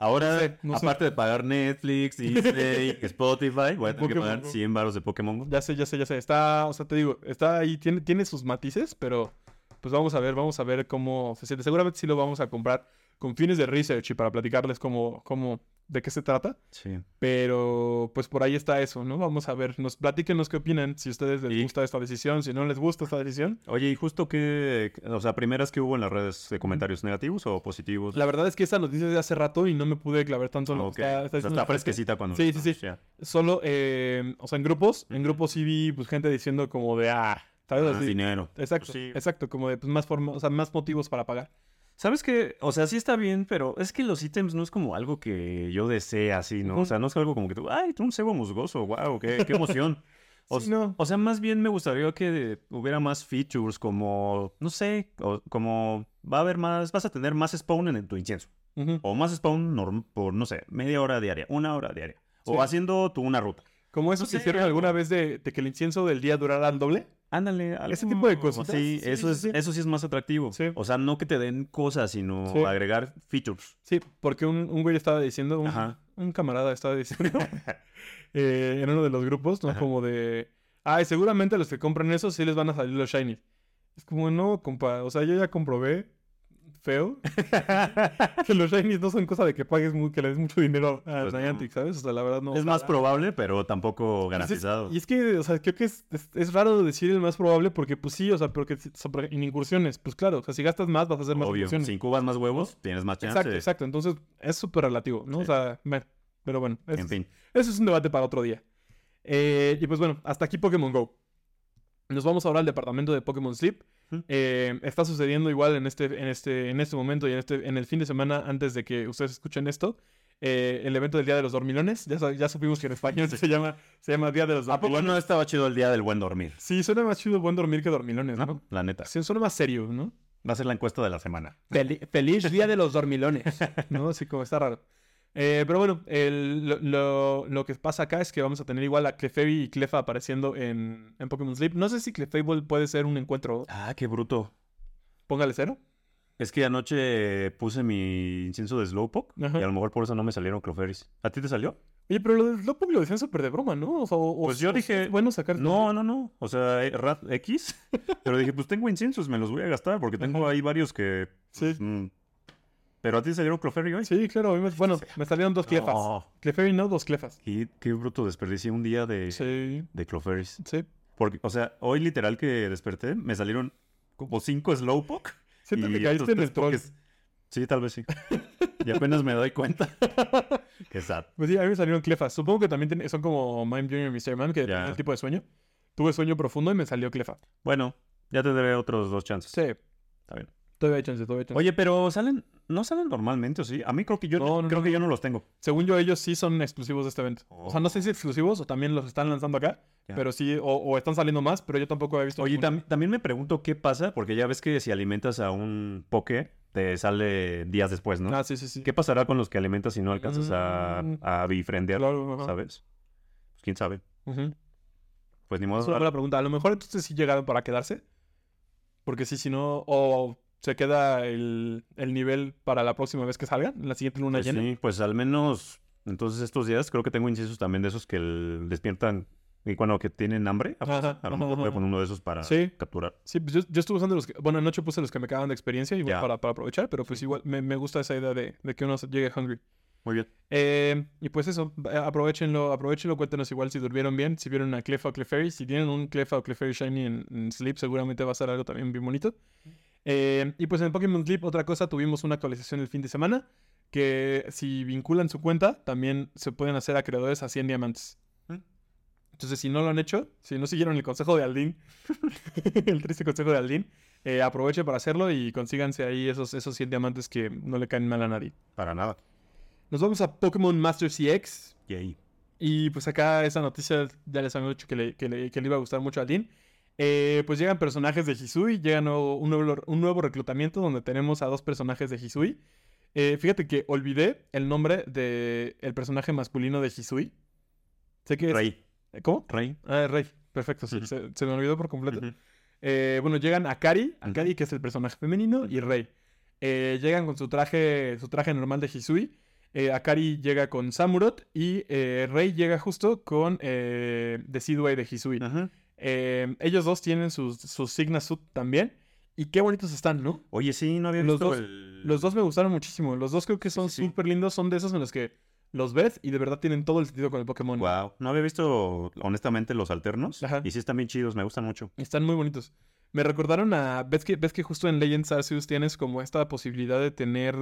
Ahora, No sé, no sé. aparte de pagar Netflix, Disney, Spotify, voy a tener que pagar Go. 100 baros de Pokémon. Ya sé, ya sé, ya sé. Está, o sea, te digo, está ahí, tiene, tiene sus matices, pero pues vamos a ver, vamos a ver cómo se siente. Seguramente sí lo vamos a comprar con fines de research y para platicarles cómo, cómo, de qué se trata. Sí. Pero pues por ahí está eso, ¿no? Vamos a ver, nos platíquenos qué opinan, si a ustedes les Y- gusta esta decisión, si no les gusta esta decisión. Oye, ¿y justo qué, o sea, primeras que hubo en las redes de comentarios negativos o positivos? La verdad es que esa noticia es de hace rato y no me pude clavar tanto en lo Ok. que está, está O sea, diciendo está fresquecita cuando... Sí, sí, sí. Solo, eh, o sea, en grupos, en grupos sí vi pues, gente diciendo como de, ah, ¿sabes? Ah, Así. dinero. Exacto, Pues sí. exacto, como de pues, más forma, o sea, más motivos para pagar. ¿Sabes qué? O sea, sí está bien, pero es que los ítems no es como algo que yo desee así, ¿no? O sea, no es algo como que tú, ay, un cebo musgoso, wow, qué, qué emoción. O, Sí, no. o sea, más bien me gustaría que hubiera más features como, no sé, o- como va a haber más, vas a tener más spawn en tu incienso. O más spawn norm- por, no sé, media hora diaria, una hora diaria. Sí. O haciendo tú una ruta. Como eso No que sé, hicieron algo. alguna vez de, de que el incienso del día durara al doble. Ándale, algo- Ese tipo de cositas. Sí, Sí, eso, sí, es, sí. eso sí es más atractivo. O sea, no que te den cosas, sino agregar features. Sí, porque un, un güey estaba diciendo, un, camarada estaba diciendo eh, en uno de los grupos, ¿no? Ajá. Como de, ay, seguramente los que compran eso sí les van a salir los shiny. Es como, no, compa, o sea, yo ya comprobé, feo, que los shinies no son cosa de que pagues, mu- que le des mucho dinero a Pues. Niantic, ¿sabes? O sea, la verdad no. es más probable, pero tampoco Pues es- garantizado. Y es que, o sea, creo que es, es, es raro decir el más probable porque, pues sí, o sea, porque en incursiones, pues claro, o sea, si gastas más vas a hacer más Obvio, incursiones. si incubas más huevos, tienes más chance. Exacto, exacto. Entonces, es súper relativo, ¿no? O sea, pero bueno, En fin. eso es un debate para otro día. Eh, y pues bueno, hasta aquí Pokémon Go. Nos vamos ahora al departamento de Pokémon Sleep. Eh, está sucediendo igual en este, en este, en este momento y en este, en el fin de semana antes de que ustedes escuchen esto. eh, el evento del Día de los Dormilones. Ya, ya supimos que en español se llama, se llama Día de los ¿A poco Dormilones. no estaba chido el día del buen dormir? Sí, suena más chido buen dormir que dormilones, ¿no? ¿No? La neta. Sí, suena más serio, ¿no? Va a ser la encuesta de la semana. Fel- feliz Día de los Dormilones, ¿no? Así como está raro. Eh, pero bueno, el- lo, lo- lo que pasa acá es que vamos a tener igual a Clefairy y Clefa apareciendo en, en Pokémon Sleep. No sé si Clefable puede ser un encuentro. Ah, qué bruto. Póngale cero. Es que anoche puse mi incienso de Slowpoke Ajá. y a lo mejor por eso no me salieron Cloferis. ¿A ti te salió? Oye, pero lo de Slowpoke lo decían súper de broma, ¿no? O o- Pues yo o- dije, bueno sacar. No, no, no. O sea, eh, Rat X. Pero dije, pues tengo inciensos, me los voy a gastar porque tengo ahí varios que. Sí. mm. Pero a ti salieron Clefairy hoy. Sí, claro. me- bueno, me salieron dos Clefas. No. Clefairy no, dos Clefas. Qué, qué bruto, desperdicié un día de, Sí, de Cloferis. sí. Porque, o sea, hoy literal que desperté, me salieron como cinco Slowpoke. Siento y que caíste en el troll. Sí, tal vez sí. y apenas me doy cuenta. Qué sad. Pues sí, a mí me salieron Clefas. Supongo que también tiene- son como Mime Junior y Mr. Man, que depende del tipo de sueño. Tuve sueño profundo y me salió Clefa. Bueno, ya tendré otros dos chances. Sí, Está bien. Todavía hay chance, todavía hay chance. Oye, pero salen, no salen normalmente, ¿o sí? A mí creo que yo No, no, creo no. que yo no los tengo. Según yo, ellos sí son exclusivos de este evento. O sea, no sé si exclusivos o también los están lanzando acá, pero sí, o, o están saliendo más, pero yo tampoco he visto. Oye, tam- también me pregunto qué pasa, porque ya ves que si alimentas a un poke, te sale días después, ¿no? Ah, sí, sí, sí. ¿Qué pasará con los que alimentas si no alcanzas a, Mm. a befriendear, Claro. ¿sabes? Pues quién sabe. Pues ni modo. Es una buena pregunta. A lo mejor entonces sí llegaron para quedarse. Porque sí, si no, o se queda el, el nivel para la próxima vez que salgan, la siguiente luna Pues llena. sí, pues al menos entonces estos días creo que tengo inciensos también de esos que el- despiertan y cuando que tienen hambre. a fuerza. Ajá, a lo ajá, mejor voy a poner uno de esos para Sí. capturar. Sí, pues yo, yo estuve usando los que. Bueno, anoche puse los que me acaban de experiencia Ya. para, para aprovechar, pero pues igual me, me gusta esa idea de, de que uno llegue hungry. Muy bien. Eh, y pues eso, aprovechenlo, aprovechenlo, cuéntenos igual si durmieron bien, si vieron a Clefa o Clefairy. Si tienen un Clefa o Clefairy Shiny en, en Sleep, seguramente va a ser algo también bien bonito. Eh, y pues en Pokémon Sleep, otra cosa, tuvimos una actualización el fin de semana. Que si vinculan su cuenta, también se pueden hacer acreedores a 100 diamantes. Mm. Entonces, si no lo han hecho, si no siguieron el consejo de Aldin, el triste consejo de Aldin, eh, aprovechen para hacerlo y consíganse ahí esos, esos 100 diamantes que no le caen mal a nadie. Para nada. Nos vamos a Pokémon Master CX. Y ahí. Y pues acá esa noticia ya les había dicho que le, que le- que le iba a gustar mucho a Dean. Eh, pues llegan personajes de Hisui, llega nuevo- un, nuevo, un nuevo reclutamiento donde tenemos a dos personajes de Hisui. Eh, fíjate que olvidé el nombre del el personaje masculino de Hisui. Sé que es... Rey. ¿Cómo? Rey. Ah, Rey. Perfecto, sí, se, se me olvidó por completo. Eh, bueno, llegan Akari, Akari que es el personaje femenino, y Rey. Eh, llegan con su traje, su traje normal de Hisui. Eh, Akari llega con Samurott y eh, Rey llega justo con eh, Decidue de Hisui. Ajá. Eh, ellos dos tienen sus, sus Signa Suit también. Y qué bonitos están, ¿no? Oye, sí, no había Los visto dos- el... Los dos me gustaron muchísimo. Los dos creo que son sí, sí. súper lindos. Son de esos en los que los ves y de verdad tienen todo el sentido con el Pokémon. Wow. No había visto, honestamente, los alternos. Ajá. Y sí están bien chidos, me gustan mucho. Están muy bonitos. Me recordaron a. ¿Ves que, ves que justo en Legends Arceus tienes como esta posibilidad de tener.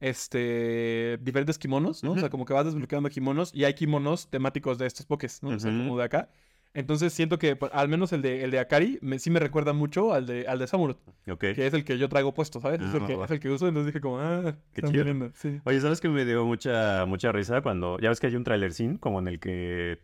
Este. diferentes kimonos, ¿no? O sea, como que vas desbloqueando kimonos y hay kimonos temáticos de estos pokés, ¿no? O sea, como de acá. Entonces siento que pues, al menos el de, el de Akari me- sí me recuerda mucho al de, al de Samurott, Ok. que es el que yo traigo puesto, ¿sabes? es, el Ah, que, es el que uso, entonces dije como, ah, Qué chido. sí. Oye, ¿sabes que me dio mucha, mucha risa cuando... Ya ves que hay un trailer scene como en el que...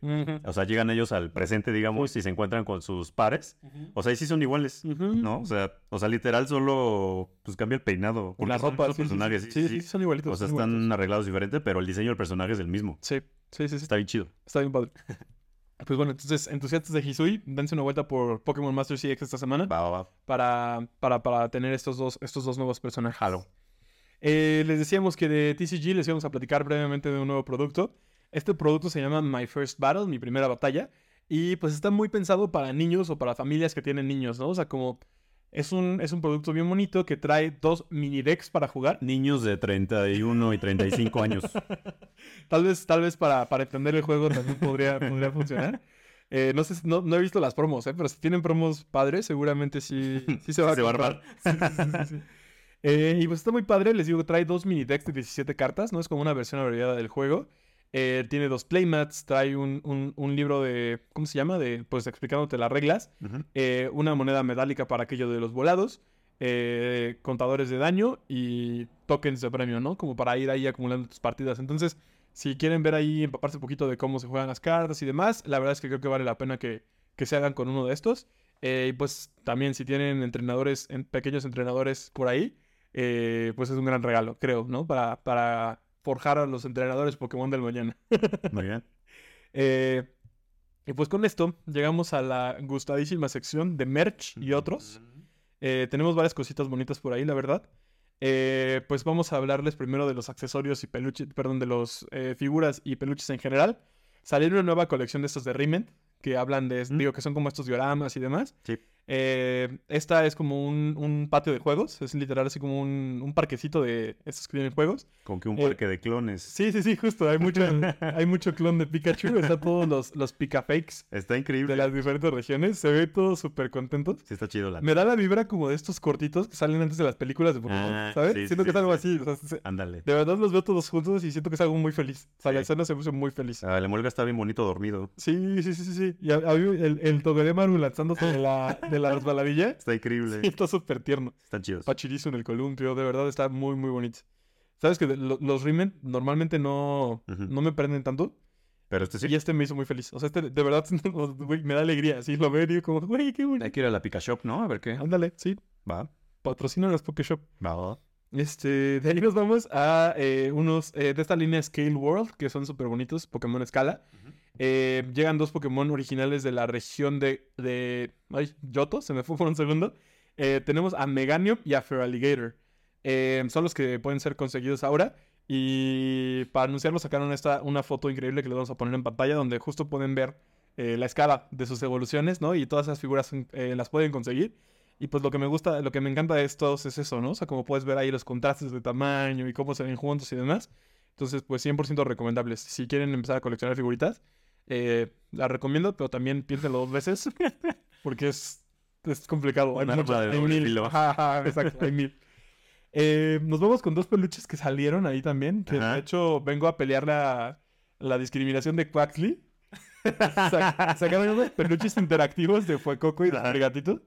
O sea, llegan ellos al presente, digamos, y se encuentran con sus pares. O sea, ahí sí son iguales. ¿no? O sea, o sea, literal solo pues cambia el peinado. porque La ropa, los sí, sí, sí, personajes, sí, sí, son igualitos. O sea, están igualitos. arreglados diferente, pero el diseño del personaje es el mismo. Sí, sí, sí, sí. Está bien chido. Está bien padre. Pues bueno, entonces, entusiastas de Hisui, dense una vuelta por Pokémon Master CX esta semana Va, va, va. para, para, para tener estos dos, estos dos nuevos personajes. Jalo. Eh, les decíamos que de TCG les íbamos a platicar brevemente de un nuevo producto. Este producto se llama My First Battle, mi primera batalla. Y pues está muy pensado para niños o para familias que tienen niños, ¿no? O sea, como es un, es un producto bien bonito que trae dos mini decks para jugar. Niños de 31 y 35 años. Tal vez, tal vez para, para entender el juego también podría, podría funcionar. Eh, no sé, no, no he visto las promos, ¿eh? pero si tienen promos padres, seguramente sí, sí se va a Se va a comprar. Sí. Eh, y pues está muy padre, les digo, trae dos mini decks de 17 cartas, ¿no? Es como una versión abreviada del juego. Tiene dos playmats, trae un, un- un libro de, ¿cómo se llama? De, pues explicándote las reglas. Una moneda metálica para aquello de los volados. contadores de daño y tokens de premio, ¿no? Como para ir ahí acumulando tus partidas. Entonces, si quieren ver ahí, empaparse un poquito de cómo se juegan las cartas y demás, la verdad es que creo que vale la pena que, que se hagan con uno de estos. Eh, y pues también si tienen entrenadores, en, pequeños entrenadores por ahí, eh, pues es un gran regalo, creo, ¿no? Para, para forjar a los entrenadores Pokémon del mañana. Muy bien. Eh, y pues con esto llegamos a la gustadísima sección de merch y otros. Eh, tenemos varias cositas bonitas por ahí, la verdad. Eh, pues vamos a hablarles primero de los accesorios y peluches, perdón, de los eh, figuras y peluches en general. Salió una nueva colección de estos de Riment, que hablan de, Mm. digo, que son como estos dioramas y demás. Sí. Eh, esta es como un, un patio de juegos, es literal así como un, un parquecito de estos que tienen juegos. Como que un Eh, parque de clones. Sí, sí, sí, justo, hay mucho, hay mucho clon de Pikachu, está todos los, los Pikafakes Está increíble. de las diferentes regiones, se ve todos súper contentos. Sí, está chido la. Me da la vibra como de estos cortitos que salen antes de las películas de Pokémon, Ah, ¿sabes? sí, siento sí, que es algo sí. así. o sea, se- Ándale. de verdad los veo todos juntos y siento que es algo muy feliz. O sea, la escena se puso muy feliz. Ah, el Emolga está bien bonito dormido. Sí, sí, sí, sí, sí. Y a- a el, el Togedemaru lanzándose de la, de la resbaladilla. Está increíble. Sí, está súper tierno. Están chidos. Pachirizo en el columpio, de verdad está muy, muy bonito. ¿Sabes que de- lo- los Riemann normalmente no, no me prenden tanto? Pero este sí. Y este me hizo muy feliz. O sea, este de verdad me da alegría. Así lo veo y digo como, güey, qué bonito. Hay que ir a la Pika Shop, ¿no? A ver qué. Ándale, sí. Va. Patrocina los Pokeshop. Va, va. Este, de ahí nos vamos a eh, unos eh, de esta línea Scale World, que son súper bonitos, Pokémon Escala. Eh, llegan dos Pokémon originales de la región de. Ay, Yoto, se me fue por un segundo. Eh, tenemos a Meganium y a Feraligatr. Eh, son los que pueden ser conseguidos ahora. Y para anunciarlo sacaron esta, una foto increíble que les vamos a poner en pantalla donde justo pueden ver la escala de sus evoluciones, ¿no? Y todas esas figuras las pueden conseguir. Y pues lo que me gusta, lo que me encanta de estos es eso, ¿no? O sea, como puedes ver ahí los contrastes de tamaño y cómo se ven juntos y demás. Entonces, pues 100% recomendables. Si quieren empezar a coleccionar figuritas, eh, la recomiendo, pero también piénsenlo dos veces. Porque es, es complicado. Hay, muchos- hay mil. Ajá, ajá, exacto, hay mil. Eh, nos vamos con dos peluches que salieron ahí también. Que de hecho vengo a pelear la, la discriminación de Quaxley. Sa- sacaron unos peluches interactivos de Fuecoco y de. Gatito.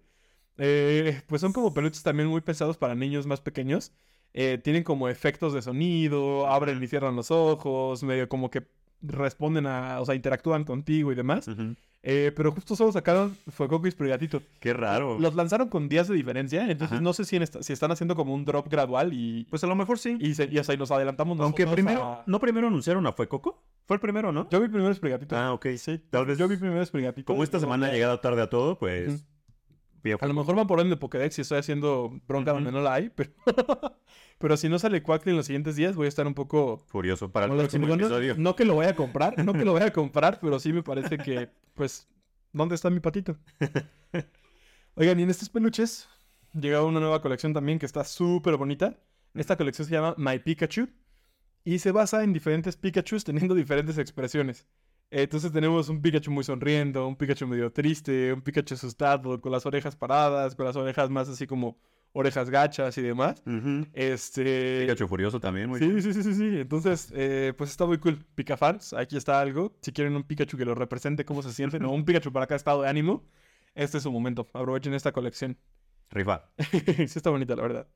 Eh, pues son como peluches también muy pesados para niños más pequeños. Eh, tienen como efectos de sonido, abren y cierran los ojos, medio como que responden a, o sea, interactúan contigo y demás. Eh, pero justo solo sacaron Fuecoco y Sprigatito. Qué raro. Los lanzaron con días de diferencia, entonces Ajá. no sé si, en esta- si están haciendo como un drop gradual y, Pues a lo mejor sí. y, se- y hasta ahí nos adelantamos Aunque primero. a- ¿No primero anunciaron a Fue Coco? Fue el primero, ¿no? Yo vi primero Sprigatito. Ah, ok. sí. Tal vez. Yo vi primero Sprigatito. Como esta semana ha llegado tarde a todo, pues. A A lo mejor van por orden de Pokédex y estoy haciendo bronca donde no la hay, pero... pero si no sale Quackly en los siguientes días, voy a estar un poco... Furioso para el próximo episodio. No que lo voy a comprar, no que lo voy a comprar, pero sí me parece que, pues, ¿dónde está mi patito? Oigan, y en estos peluches llega una nueva colección también que está súper bonita. Esta colección se llama My Pikachu y se basa en diferentes Pikachus teniendo diferentes expresiones. Entonces tenemos un Pikachu muy sonriendo, un Pikachu medio triste, un Pikachu asustado, con las orejas paradas, con las orejas más así como orejas gachas y demás. Este... Pikachu furioso también, muy Sí, sí, sí, sí, sí. Entonces, eh, pues está muy cool. Pikafans, aquí está algo. Si quieren un Pikachu que lo represente, cómo se sienten, o un Pikachu para cada estado de ánimo, este es su momento. Aprovechen esta colección. Rifa. sí está bonita, la verdad.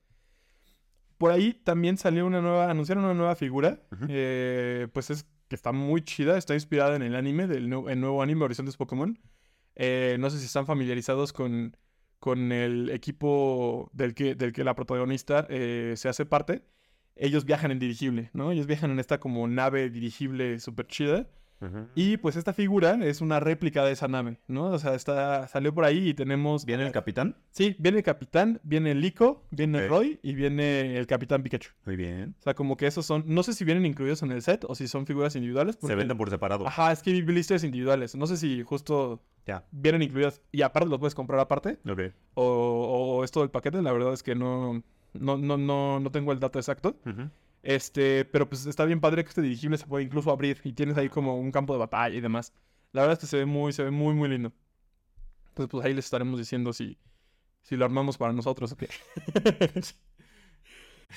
Por ahí también salió una nueva, anunciaron una nueva figura. Eh, pues es que está muy chida, está inspirada en el anime, del el nuevo anime Horizontes Pokémon. Eh, no sé si están familiarizados con, con el equipo del que, del que la protagonista eh, se hace parte. Ellos viajan en dirigible, ¿no? Ellos viajan en esta como nave dirigible súper chida. Y pues esta figura es una réplica de esa nave, ¿no? O sea, está, salió por ahí y tenemos... ¿Viene el capitán? Sí, viene el capitán, viene el Lico, viene Ok. Roy y viene el capitán Pikachu. Muy bien. O sea, como que esos son... No sé si vienen incluidos en el set o si son figuras individuales. Se venden por separado. Ajá, es que vi blisters individuales. No sé si justo Ya. vienen incluidas y aparte los puedes comprar aparte Ok. o, o es todo el paquete. La verdad es que no, no, no, no, no tengo el dato exacto. Ujú. Este, pero pues está bien padre que este dirigible se puede incluso abrir y tienes ahí como un campo de batalla y demás. La verdad es que se ve muy, se ve muy, muy lindo. Entonces, pues ahí les estaremos diciendo si, si lo armamos para nosotros o qué.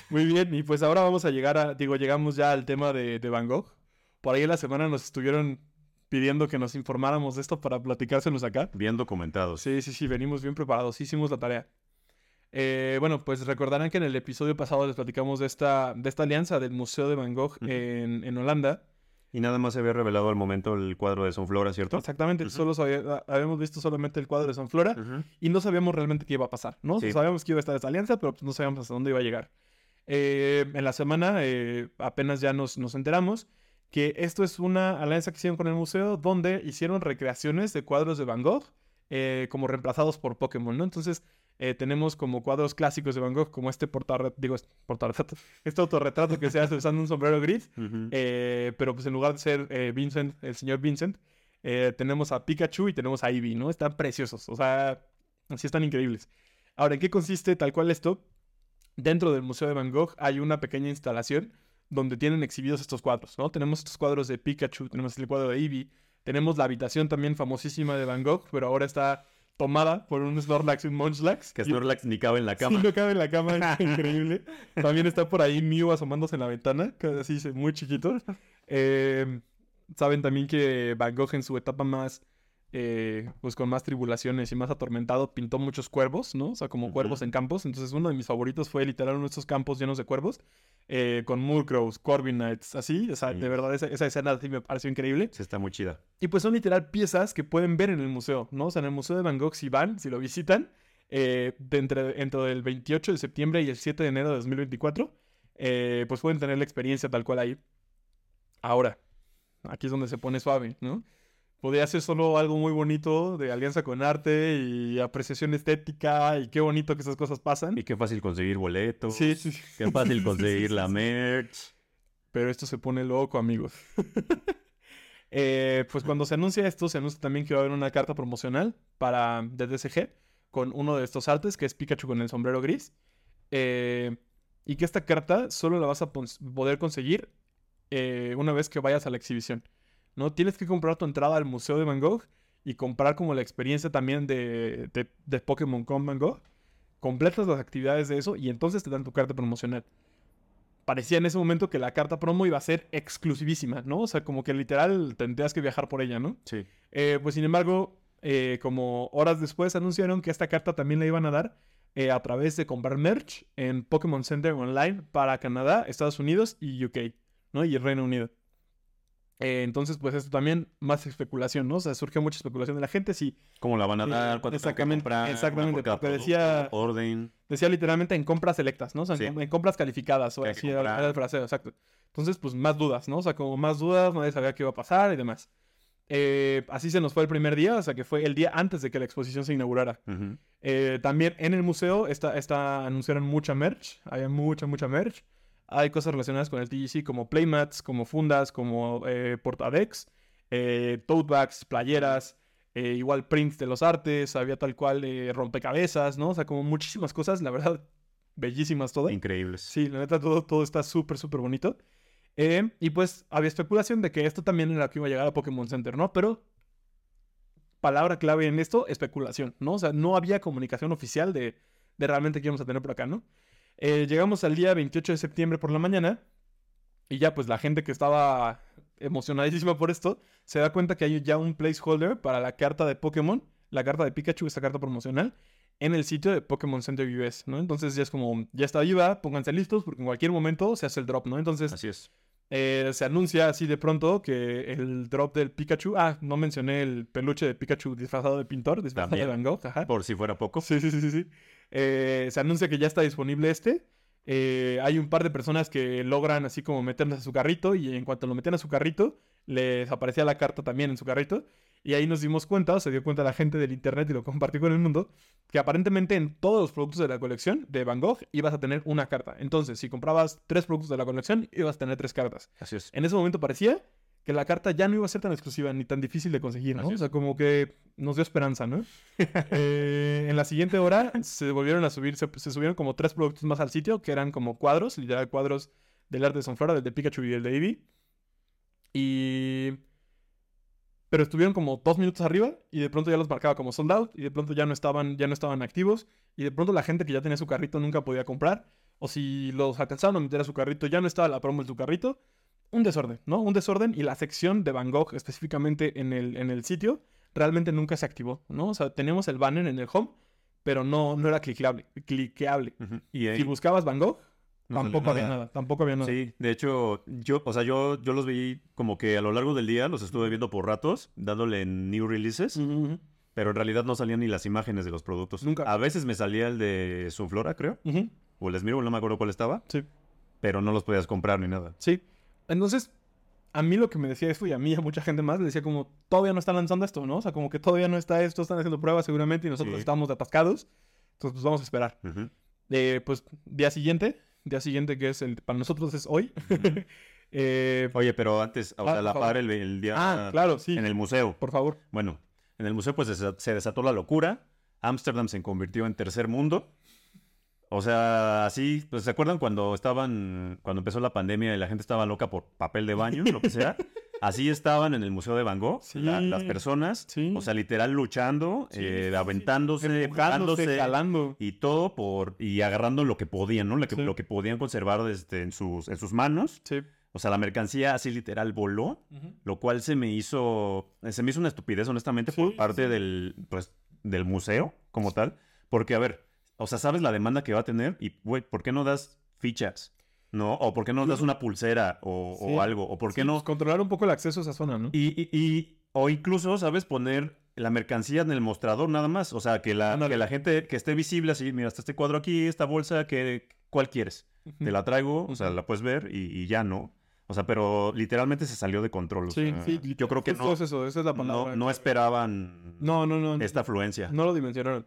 muy bien, y pues ahora vamos a llegar a, digo, llegamos ya al tema de, de Van Gogh. Por ahí en la semana nos estuvieron pidiendo que nos informáramos de esto para platicárselos acá. Bien documentados. Sí, sí, sí, venimos bien preparados, hicimos la tarea. Eh, bueno, pues recordarán que en el episodio pasado les platicamos de esta, de esta alianza del Museo de Van Gogh en, en Holanda. Y nada más se había revelado al momento el cuadro de Sonflora, ¿cierto? Exactamente, solo sabía- habíamos visto solamente el cuadro de San Flora Ujú. y no sabíamos realmente qué iba a pasar, ¿no? Sí. Sabíamos que iba a estar esta alianza, pero pues, no sabíamos hasta dónde iba a llegar. Eh, en la semana eh, apenas ya nos, nos enteramos que esto es una alianza que hicieron con el museo donde hicieron recreaciones de cuadros de Van Gogh eh, como reemplazados por Pokémon, ¿no? Entonces eh, tenemos como cuadros clásicos de Van Gogh como este portarretrato, digo, este portarretrato, este autorretrato que se hace usando un sombrero gris, eh, pero pues en lugar de ser eh, Vincent, el señor Vincent, tenemos a Pikachu y tenemos a Eevee, ¿no? Están preciosos, o sea, así están increíbles. Ahora, ¿en qué consiste tal cual esto? Dentro del Museo de Van Gogh hay una pequeña instalación donde tienen exhibidos estos cuadros, ¿no? Tenemos estos cuadros de Pikachu, tenemos el cuadro de Eevee, tenemos la habitación también famosísima de Van Gogh, pero ahora está tomada por un Snorlax y un Munchlax. Que Y- Snorlax ni cabe en la cama. Sí, no cabe en la cama, es increíble. También está por ahí Mew asomándose en la ventana, que así muy chiquito. Eh, Saben también que Van Gogh en su etapa más, eh, pues con más tribulaciones y más atormentado, pintó muchos cuervos, ¿no? O sea, como cuervos en campos. Entonces uno de mis favoritos fue literal uno de estos campos llenos de cuervos, eh, con Murkrows, Corviknights, así. O sea, Sí. de verdad esa, esa escena sí me pareció increíble. Sí, está muy chida. Y pues son literal piezas que pueden ver en el museo, ¿no? O sea, en el Museo de Van Gogh, si van, si lo visitan, eh, de entre, entre el 28 de septiembre y el 7 de enero de 2024, eh, pues pueden tener la experiencia tal cual ahí. Ahora, aquí es donde se pone suave, ¿no? Podría ser solo algo muy bonito de alianza con arte y apreciación estética y qué bonito que esas cosas pasan. Y qué fácil conseguir boletos. Sí, sí. Qué fácil conseguir la merch. Pero esto se pone loco, amigos. Eh, pues cuando se anuncia esto, se anuncia también que va a haber una carta promocional para de DSG con uno de estos artes, que es Pikachu con el sombrero gris. Eh, y que esta carta solo la vas a poder conseguir eh, una vez que vayas a la exhibición. ¿No? Tienes que comprar tu entrada al Museo de Van Gogh y comprar como la experiencia también de, de, de Pokémon con Van Gogh. Completas las actividades de eso y entonces te dan tu carta promocional parecía en ese momento que la carta promo iba a ser exclusivísima, ¿no? O sea, como que literal tendrías que viajar por ella, ¿no? Sí. Eh, pues sin embargo, eh, como horas después anunciaron que esta carta también la iban a dar eh, a través de comprar merch en Pokémon Center Online para Canadá, Estados Unidos y UK, ¿no? Y Reino Unido. Eh, entonces, pues esto también más especulación, ¿no? O sea, surge mucha especulación de la gente. Si ¿Cómo la van a Sí, dar? ¿Cuánto exactamente, comprar? exactamente, porque decía- Orden. decía literalmente en compras selectas, ¿no? O sea, en, Sí. com- en compras calificadas, o así era, el fraseo, exacto. Entonces, pues más dudas, ¿no? O sea, como más dudas, nadie sabía qué iba a pasar y demás. Eh, así se nos fue el primer día, o sea, que fue el día antes de que la exposición se inaugurara. Eh, también en el museo está, está, anunciaron mucha merch, había mucha, mucha merch. Hay cosas relacionadas con el TGC como playmats, como fundas, como eh, portadex, eh, tote bags, playeras, eh, igual prints de los artes, había tal cual eh, rompecabezas, ¿no? O sea, como muchísimas cosas, la verdad, bellísimas todas. Increíbles. Sí, la neta, todo, todo está súper, súper bonito. Eh, y pues había especulación de que esto también era lo que iba a llegar a Pokémon Center, ¿no? Pero palabra clave en esto, especulación, ¿no? O sea, no había comunicación oficial de, de realmente qué íbamos a tener por acá, ¿no? Eh, llegamos al día 28 de septiembre por la mañana y ya pues la gente que estaba emocionadísima por esto se da cuenta que hay ya un placeholder para la carta de Pokémon, la carta de Pikachu, esta carta promocional, en el sitio de Pokémon Center US, ¿no? Entonces ya es como, ya está viva, pónganse listos porque en cualquier momento se hace el drop, ¿no? Entonces Así es. eh, se anuncia así de pronto que el drop del Pikachu, ah, no mencioné el peluche de Pikachu disfrazado de pintor, disfrazado de También. Van Gogh, ajá. Por si fuera poco. Sí, sí, sí, sí. Eh, se anuncia que ya está disponible este. Eh, hay un par de personas que logran así como meternos a su carrito y en cuanto lo meten a su carrito, les aparecía la carta también en su carrito. Y ahí nos dimos cuenta, o se dio cuenta la gente del internet y lo compartió con el mundo, que aparentemente en todos los productos de la colección de Van Gogh ibas a tener una carta. Entonces, si comprabas tres productos de la colección, ibas a tener tres cartas. Así es. En ese momento parecía que la carta ya no iba a ser tan exclusiva ni tan difícil de conseguir, ¿no? O sea, como que nos dio esperanza, ¿no? Eh, en la siguiente hora se volvieron a subir, se, se subieron como tres productos más al sitio, que eran como cuadros, literal cuadros del arte de Sonflora, del de Pikachu y el de Eevee. Y... Pero estuvieron como dos minutos arriba y de pronto ya los marcaba como sold out y de pronto ya no estaban, ya no estaban activos y de pronto la gente que ya tenía su carrito nunca podía comprar o si los alcanzaron a meter a su carrito ya no estaba la promo en su carrito. Un desorden, ¿no? Un desorden y la sección de Van Gogh específicamente en el, en el sitio realmente nunca se activó, ¿no? O sea, tenemos el banner en el home, pero no, no era cliqueable. cliqueable. Y ahí Si buscabas Van Gogh, no tampoco había nada. Tampoco había nada. Sí, de hecho, yo, o sea, yo, yo los vi como que a lo largo del día los estuve viendo por ratos, dándole en new releases, pero en realidad no salían ni las imágenes de los productos. Nunca. A veces me salía el de Sunflora, creo, Ujú. o el no me acuerdo cuál estaba, Sí. pero no los podías comprar ni nada. Sí. Entonces, a mí lo que me decía esto y a mí y a mucha gente más le decía como, todavía no están lanzando esto, ¿no? O sea, como que todavía no está esto, están haciendo pruebas seguramente y nosotros Sí. estamos atascados. Entonces, pues vamos a esperar. Eh, pues, día siguiente, día siguiente que es el, para nosotros es hoy. Eh, Oye, pero antes, o Ah, sea, la par el, el día ah, claro, sí. en el museo. Por favor. Bueno, en el museo pues se desató la locura. Ámsterdam se convirtió en tercer mundo. O sea, así, pues ¿se acuerdan cuando estaban, cuando empezó la pandemia y la gente estaba loca por papel de baño, lo que sea? Así estaban en el Museo de Van Gogh, Sí. la- las personas, Sí. o sea, literal luchando, Sí, eh, aventándose, empujándose, jalando. y todo por, y agarrando lo que podían, ¿no? Lo que, Sí. lo que podían conservar este, en, sus, en sus manos. Sí. O sea, la mercancía así literal voló lo cual se me hizo, se me hizo una estupidez honestamente por parte del, pues, del museo como tal, porque a ver, o sea, sabes la demanda que va a tener y, güey, ¿por qué no das fichas? ¿No? O ¿por qué no das una pulsera o, o algo? ¿O por qué Sí, no? pues, controlar un poco el acceso a esa zona, ¿no? Y, y- y- o incluso, ¿sabes? Poner la mercancía en el mostrador nada más, o sea, que la, que la gente que esté visible así, mira, está este cuadro aquí, esta bolsa, que, ¿cuál quieres? Te la traigo, o sea, la puedes ver y, y ya no. O sea, pero literalmente se salió de control. o Sí, sea, sí. Yo creo que no, es eso, esa es la palabra. no, no esperaban No, no, no. esta afluencia. No lo dimensionaron.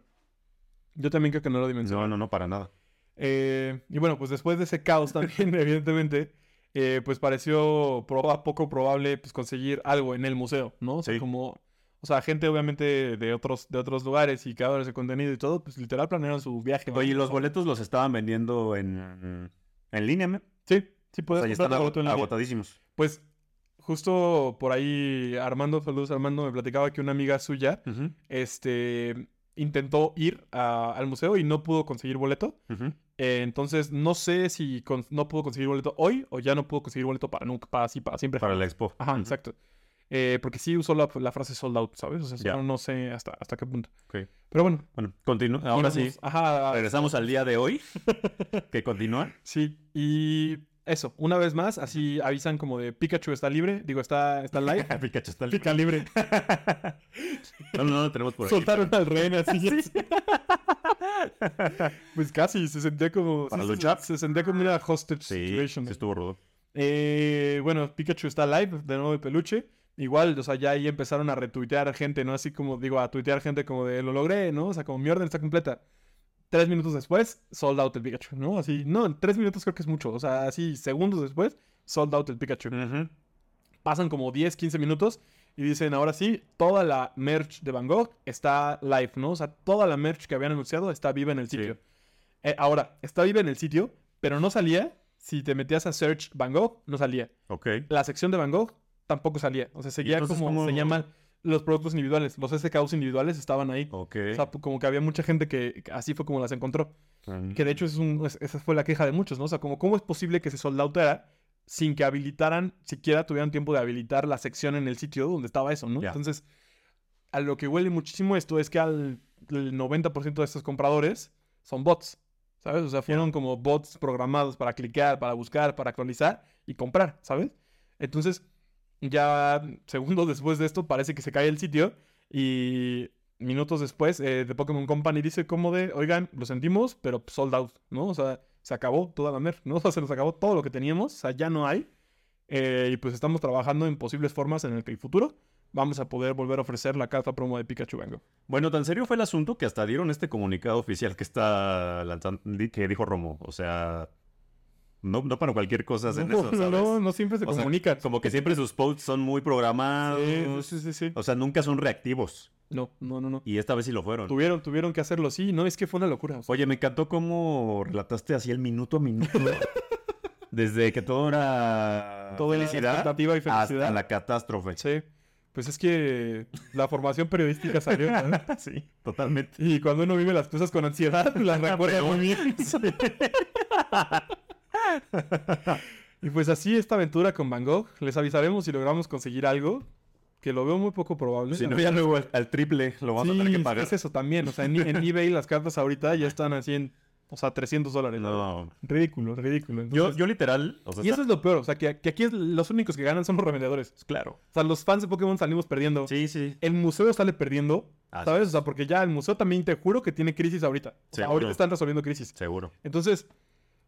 Yo también creo que no lo No, dimensionaron. no, no, para nada. Eh, y bueno, pues después de ese caos también, evidentemente, eh, pues pareció proba- poco probable pues, conseguir algo en el museo, ¿no? O sea, Sí. como, o sea, gente obviamente de otros, de otros lugares y creadores de contenido y todo, pues literal planearon su viaje. ¿no? Oye, ¿y los boletos los estaban vendiendo en, en línea, ¿me? Sí, sí O puedes sea, comprar están en agotadísimos. Pues justo por ahí Armando, saludos Armando, me platicaba que una amiga suya, este, intentó ir a- al museo y no pudo conseguir boleto. Eh, entonces, no sé si con- no pudo conseguir boleto hoy o ya no pudo conseguir boleto para nunca, para así, para siempre. Para la expo. Ajá, exacto. Eh, porque sí usó la, la frase sold out, ¿sabes? O sea, no, no sé hasta, hasta qué punto. Pero bueno. Bueno, continúa. Ahora sí, íbamos- Ajá. regresamos al día de hoy. que continúa. Sí. Y eso, una vez más, así avisan como de Pikachu está libre. Digo, está, está live. Pikachu está Pica libre. No, no, no, tenemos por aquí. Soltaron al rehén así. pues casi, se sentía como... Para sí, luchar. Se, se sentía como una hostage Sí, situation. sí estuvo rudo. Eh, bueno, Pikachu está live, de nuevo el peluche. Igual, o sea, ya ahí empezaron a retuitear gente, ¿no? Así como, digo, a tuitear gente como de, lo logré, ¿no? O sea, como mi orden está completa. Tres minutos después, sold out el Pikachu, ¿no? Así, no, en tres minutos creo que es mucho. O sea, así, segundos después, sold out el Pikachu. Pasan como 10, 15 minutos y dicen, ahora sí, toda la merch de Van Gogh está live, ¿no? O sea, toda la merch que habían anunciado está viva en el Sí. sitio. Eh, ahora, está viva en el sitio, pero no salía. Si te metías a search Van Gogh, no salía Ok. la sección de Van Gogh tampoco salía. O sea, seguía entonces como cómo- se llaman los productos individuales. Los SKUs individuales estaban ahí. Ok. O sea, como que había mucha gente que así fue como las encontró. Mm. Que de hecho es un- es- esa fue la queja de muchos, ¿no? O sea, como cómo es posible que se soldautara sin que habilitaran, siquiera tuvieran tiempo de habilitar la sección en el sitio donde estaba eso, ¿no? Entonces, a lo que huele muchísimo esto es que al el 90% de estos compradores son bots, ¿sabes? O sea, fueron como bots programados para clicar, para buscar, para actualizar y comprar, ¿sabes? Entonces, ya segundos después de esto parece que se cae el sitio y minutos después eh, The Pokémon Company dice como de, oigan, lo sentimos, pero sold out, ¿no? O sea, se acabó toda la mer, ¿no? O sea, se nos acabó todo lo que teníamos, o sea, ya no hay. Eh, y pues estamos trabajando en posibles formas en el que el futuro vamos a poder volver a ofrecer la carta promo de Pikachu Bango. Bueno, tan serio fue el asunto que hasta dieron este comunicado oficial que está lanzando, que dijo Romo. O sea, no, no para cualquier cosa hacen No, eso, no, ¿sabes? no, no siempre se O sea, comunican. Como que siempre sus posts son muy programados. Sí, sí, sí. O sea, nunca son reactivos. No, no, no, no. Y esta vez sí lo fueron. Tuvieron, tuvieron que hacerlo, sí, no, es que fue una locura. o sea, Oye, me encantó cómo relataste así el minuto a minuto. Desde que todo era todo era felicidad expectativa y felicidad. hasta la catástrofe. Sí. Pues es que la formación periodística salió, ¿no? sí, totalmente. Y cuando uno vive las cosas con ansiedad, las recuerda muy bien. y pues así esta aventura con Van Gogh. Les avisaremos si logramos conseguir algo. que lo veo muy poco probable. Si no, ya luego al, al triple lo vas a tener que Sí, pagar. es eso también. O sea, en, en eBay las cartas ahorita ya están así en, o sea, 300 dólares. No. Ridículo, ridículo. Yo, Entonces- yo literal, o sea, y eso es lo peor, o sea, que, que aquí es- los únicos que ganan son los revendedores. claro. O sea, los fans de Pokémon salimos perdiendo. Sí, sí. El museo sale perdiendo, ¿sabes? es. O sea, porque ya el museo también te juro que tiene crisis ahorita. O sea, ahorita están resolviendo crisis. Seguro. Entonces,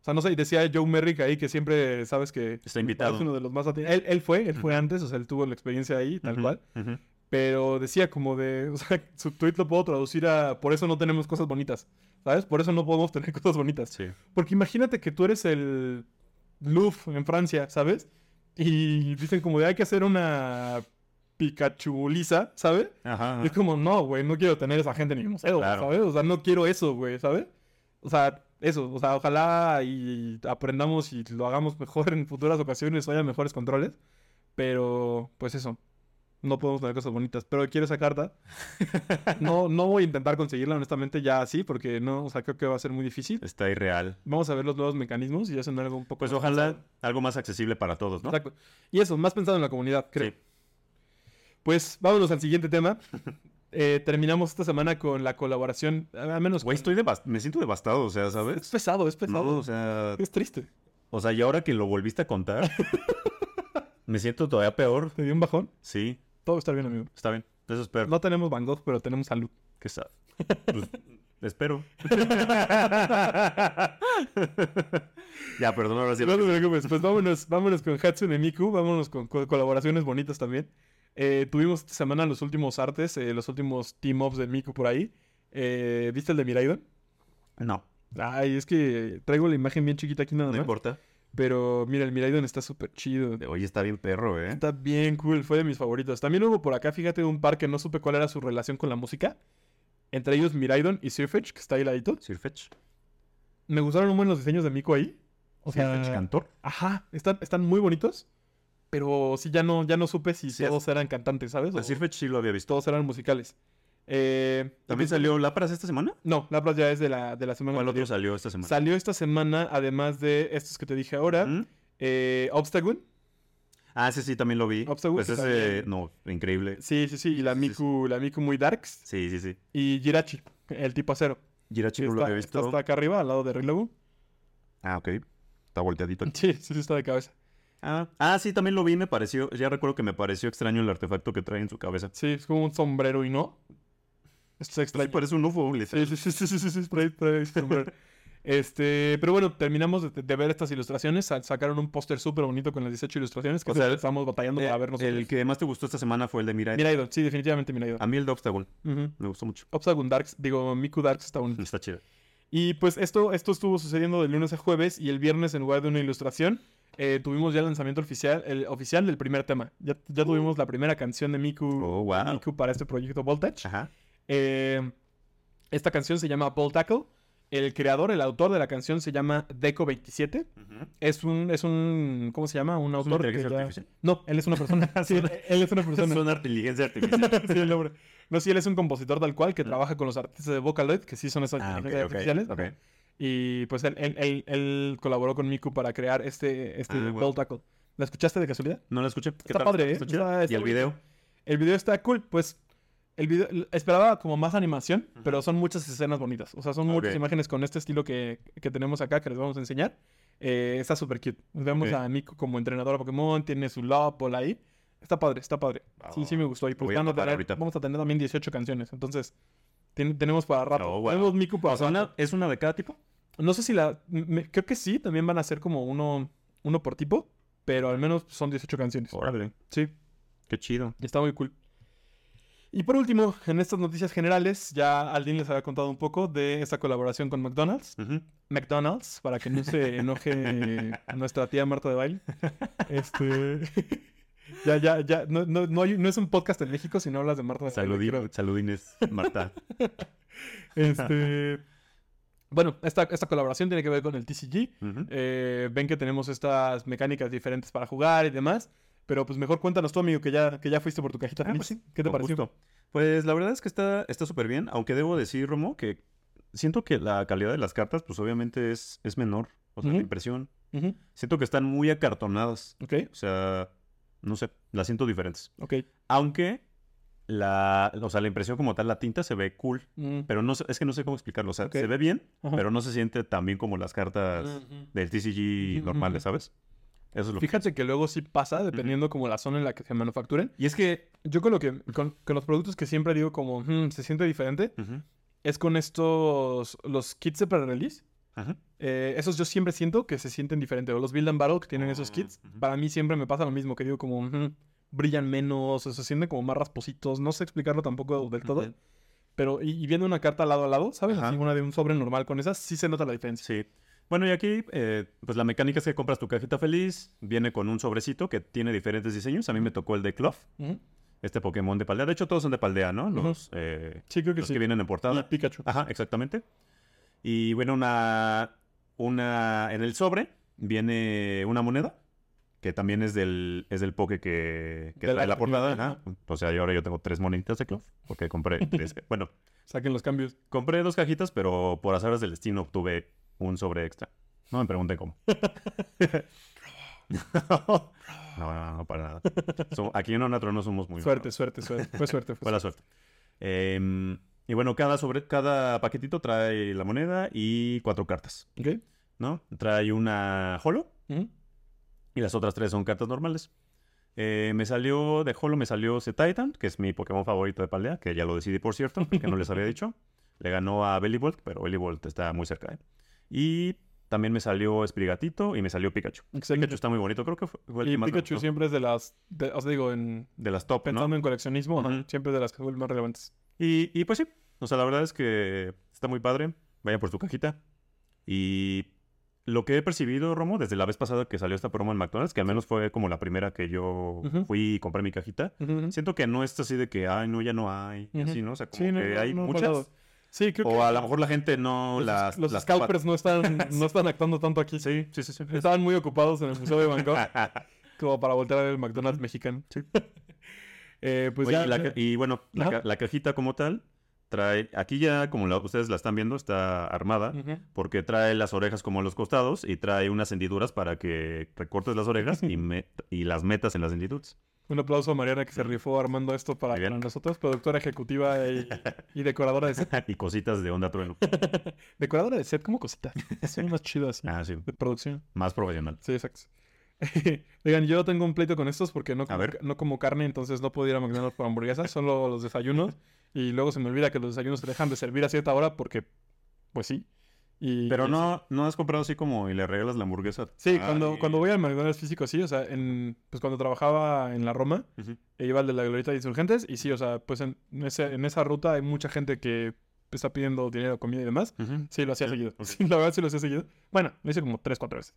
o sea, no sé, y decía Joe Merrick ahí que siempre, sabes que Está invitado. es uno de los más Él, él fue, él fue antes, o sea, él tuvo la experiencia ahí, tal cual. ujú. Pero decía como de, o sea, su tweet lo puedo traducir a, por eso no tenemos cosas bonitas, ¿sabes? Por eso no podemos tener cosas bonitas. Sí. Porque imagínate que tú eres el Louvre en Francia, ¿sabes? Y dicen como de hay que hacer una Pikachu lisa, ¿sabes? Ajá. Y es como, no, güey, no quiero tener esa gente en mi museo, Claro. ¿sabes? O sea, no quiero eso, güey, ¿sabes? O sea, eso, o sea, ojalá y aprendamos y lo hagamos mejor en futuras ocasiones, haya mejores controles. Pero, pues eso, no podemos tener cosas bonitas. Pero quiero esa carta. No, no voy a intentar conseguirla, honestamente, ya así, porque no, o sea, creo que va a ser muy difícil. Está irreal. Vamos a ver los nuevos mecanismos y hacen algo un poco Pues más ojalá pensado. algo más accesible para todos, ¿no? Exacto. Y eso, más pensado en la comunidad, creo. Sí. Pues vámonos al siguiente tema. Eh, terminamos esta semana con la colaboración, al menos... Güey, con- estoy me siento devastado, o sea, Es ¿sabes? pesado, es pesado. No, o sea, Es triste. o sea, y ahora que lo volviste a contar, me siento todavía peor. ¿Te dio un bajón? Sí, Todo está bien, amigo. está bien. Eso espero. No tenemos Van Gogh, pero tenemos salud. Que sa- pues, espero. ya, perdón, ahora sí. No te preocupes. Pues vámonos, vámonos con Hatsune Miku. Vámonos con, co- colaboraciones bonitas también. Eh, tuvimos esta semana los últimos artes, eh, los últimos team-ups de Miku por ahí. Eh, ¿Viste el de Miraidon? No, Ay, es que traigo la imagen bien chiquita aquí nada no más. importa. Pero mira, el Miraidon está súper chido. Oye, está bien perro, ¿eh? Está bien cool, fue de mis favoritos. También hubo por acá, fíjate, un par que no supe cuál era su relación con la música. Entre ellos Miraidon y Sirfetch, que está ahí ladito. Sirfetch. Me gustaron un buen los diseños de Miku ahí. O Sirfetch sea, cantor. ajá, están, están muy bonitos. Pero sí, ya no, ya no supe si Sí, todos eran cantantes, ¿sabes? O A Sirfetch sí lo había visto. todos eran musicales. Eh, ¿También salió Lapras esta semana? No, la Plaza ya es de la, de la semana ¿Cuál otro salió esta semana? Salió esta semana, además de estos que te dije ahora, ¿Mm? eh, Obstagoon. Ah, ese sí, también lo vi. Obstacle, Pues está ese, no, increíble. Sí, sí, sí, y la Sí, sí, Miku, la Miku muy darks. Sí, sí, sí. Y Jirachi, el tipo acero. Jirachi no lo está, había está visto. hasta acá arriba, al lado de Rillaboom. Ah, ok. Está volteadito. Sí, sí, sí, está de cabeza. Ah, ah, sí, también lo vi, me pareció, ya recuerdo que me pareció extraño el artefacto que trae en su cabeza. Sí, es como un sombrero y no. Esto es extraño. Trae, parece un UFO. Sí, sí, sí, sí, sí, sí, sí, trae- trae sombrero. Este, pero bueno, terminamos de, de ver estas ilustraciones. Sa- Sacaron un póster súper bonito con las 18 ilustraciones que O sea, estamos batallando Eh, para ver nosotros. el que más te gustó esta semana fue el de Mirai. Miraidon, sí, definitivamente Miraidon. A mí el de Obstacle, Ujú. me gustó mucho. Obstagoon Darks, digo, Miku Darks está bonito. Está chido. Y pues esto, esto estuvo sucediendo de lunes a jueves y el viernes en lugar de una ilustración eh, tuvimos ya el lanzamiento oficial, el oficial del primer tema. Ya, ya tuvimos la primera canción de Miku, Oh, wow. Miku para este proyecto Voltage. Ajá. Eh, esta canción se llama Ball Tackle. El creador, el autor de la canción se llama Deco27. Es un, es un, ¿cómo se llama? Un ¿Es una autor que ya- artificial? No, él es una persona. Sí, él, él es una persona. Es una inteligencia artificial. Sí, el nombre. No, sí, él es un compositor tal cual que trabaja con los artistas de Vocaloid, que sí son esas ah, inteligencias ok. artificiales. Y pues él, él, él- él colaboró con Miku para crear este, este Ah. Tackle. ¿La escuchaste de casualidad? No la escuché. ¿Qué Está padre, ¿eh? ¿Y el video? El video está cool, pues el video esperaba como más animación, pero son muchas escenas bonitas. O sea, son muchas Ok. imágenes con este estilo que, que tenemos acá que les vamos a enseñar. Eh, está súper cute. Vemos Ok. a Miku como entrenadora Pokémon, tiene su Lopol ahí. Está padre, está padre. Sí, sí me gustó. Y pues a tener- vamos a tener también 18 canciones. Entonces, ten- tenemos para rato. Oh, wow. Tenemos Miku para O sea, rato. una- ¿Es una de cada tipo? No sé si la... me- creo que sí, también van a ser como uno, uno por tipo, pero al menos son 18 canciones. Órale. Sí, Qué chido. Está muy cool. Y por último, en estas noticias generales, ya Aldin les había contado un poco de esta colaboración con McDonald's. McDonald's, para que no se enoje nuestra tía Marta de Baile. Este. ya, ya, ya. No, no, no, hay- no es un podcast en México si no hablas de Marta de Baile. Saludín- creo. saludines, Marta. Este. Bueno, esta, esta colaboración tiene que ver con el TCG. Eh, ven que tenemos estas mecánicas diferentes para jugar y demás. Pero pues mejor cuéntanos tú, amigo, que ya, que ya fuiste por tu cajita Ah, feliz. pues sí, ¿Qué te pareció? gusto. Pues la verdad es que está está súper bien, aunque debo decir, Romo, que siento que la calidad de las cartas, pues obviamente es, es menor. O sea, la impresión. Siento que están muy acartonadas. Ok. O sea, No sé, las siento diferentes. Ok. Aunque la, o sea, la impresión como tal, la tinta se ve cool, Mm. pero no sé, es que no sé cómo explicarlo. O sea, se ve bien, Ajá. pero no se siente tan bien como las cartas del TCG normales. ¿sabes? Eso es lo que... Fíjate que luego sí pasa, dependiendo como la zona en la que se manufacturen. Y es que... Yo con lo que, con, con los productos que siempre digo como, "Hmm, se siente diferente, Ujú, es con estos, los kits de pre-release. Eh, esos yo siempre siento que se sienten diferentes. O los Build and Battle que tienen esos Ah, kits. Para mí siempre me pasa lo mismo, que digo como, "Ujú, brillan menos, o se sienten como más raspositos. No sé explicarlo tampoco del todo. Pero, y, y viendo una carta lado a lado, ¿sabes? Así una de un sobre normal con esas, sí se nota la diferencia. Sí. Bueno, y aquí, eh, pues la mecánica es que compras tu cajita feliz, viene con un sobrecito que tiene diferentes diseños. A mí me tocó el de Clough, este Pokémon de Paldea. De hecho, todos son de Paldea, ¿no? Los, eh, Sí, creo que los sí. que vienen en Y portada. Pikachu. Ajá, exactamente. Y bueno, una, una, en el sobre viene una moneda, que también es del, es del Poké que, que De trae la- la portada. Ajá. O sea, yo ahora yo tengo tres moneditas de Clough, porque compré tres. bueno, Saquen los cambios. compré dos cajitas, pero por azares del destino obtuve un sobre extra. No me pregunten cómo. no, no, no, para nada. So- aquí en Onatro no somos muy Suerte, suerte, suerte. Fue suerte. Fue fue la suerte. Em, y bueno, cada, sobre, cada paquetito trae la moneda y cuatro cartas, suerte. Ok. ¿no? Trae una holo y las otras tres son cartas normales. Eh, me salió, de holo me salió Z-Titan, que es mi Pokémon favorito de Paldea, que ya lo decidí, por cierto, porque no les había dicho. Le ganó a Bellibolt, pero Bellibolt está muy cerca, ¿eh? Y también me salió Sprigatito y me salió Pikachu. Excelente. Pikachu está muy bonito, creo que fue, fue el Y que más Pikachu siempre es de las. de- o sea, digo, en, De las top, pensando ¿no? en coleccionismo, ajá, Ujú. siempre es de las que más relevantes. Y, y pues sí, o sea, la verdad es que está muy padre. Vayan por su cajita. Y lo que he percibido, Romo, desde la vez pasada que salió esta promo en McDonald's, que al menos fue como la primera que yo Ujú. fui y compré mi cajita, Ujú, ujú. siento que no es así de que, ay, no, ya no hay. y así, ¿no? O sea, como Sí, que no, hay no, muchas. Sí, creo que O a lo mejor la gente no los, las... los las scalpers no están, no están actuando tanto aquí. Sí, sí, sí. sí. Estaban muy ocupados en el Museo de Bangkok como para voltear a ver el McDonald's mexicano. Sí. Eh, pues Oye, ya. y, la ca- y bueno, la, Ajá. ca- la cajita como tal trae... Aquí ya, como la- ustedes la están viendo, está armada. Porque trae las orejas como a los costados y trae unas hendiduras para que recortes las orejas y, me- y las metas en las hendiduras. Un aplauso a Mariana que se rifó armando esto para, nosotros, productora ejecutiva y, y decoradora de set. y cositas de onda trueno. Decoradora de set como cositas. Son más chidas Ah, sí. de producción. Más profesional. Sí, exacto. Oigan, yo tengo un pleito con estos porque no como, ver. no como carne, entonces no puedo ir a McDonald's por hamburguesas, solo los desayunos. Y luego se me olvida que los desayunos se dejan de servir a cierta hora porque, pues sí. Y, Pero no, no has comprado así como y le regalas la hamburguesa. Sí, Ah, cuando, y- cuando voy al McDonald's físico, sí, o sea, en, pues cuando trabajaba en la Roma, e iba al de la Glorieta de Insurgentes, y sí, o sea, pues en, ese- en esa ruta hay mucha gente que está pidiendo dinero, comida y demás. Sí, lo hacía Sí, seguido. Sí, la verdad sí lo hacía seguido. Bueno, lo hice como tres, cuatro veces.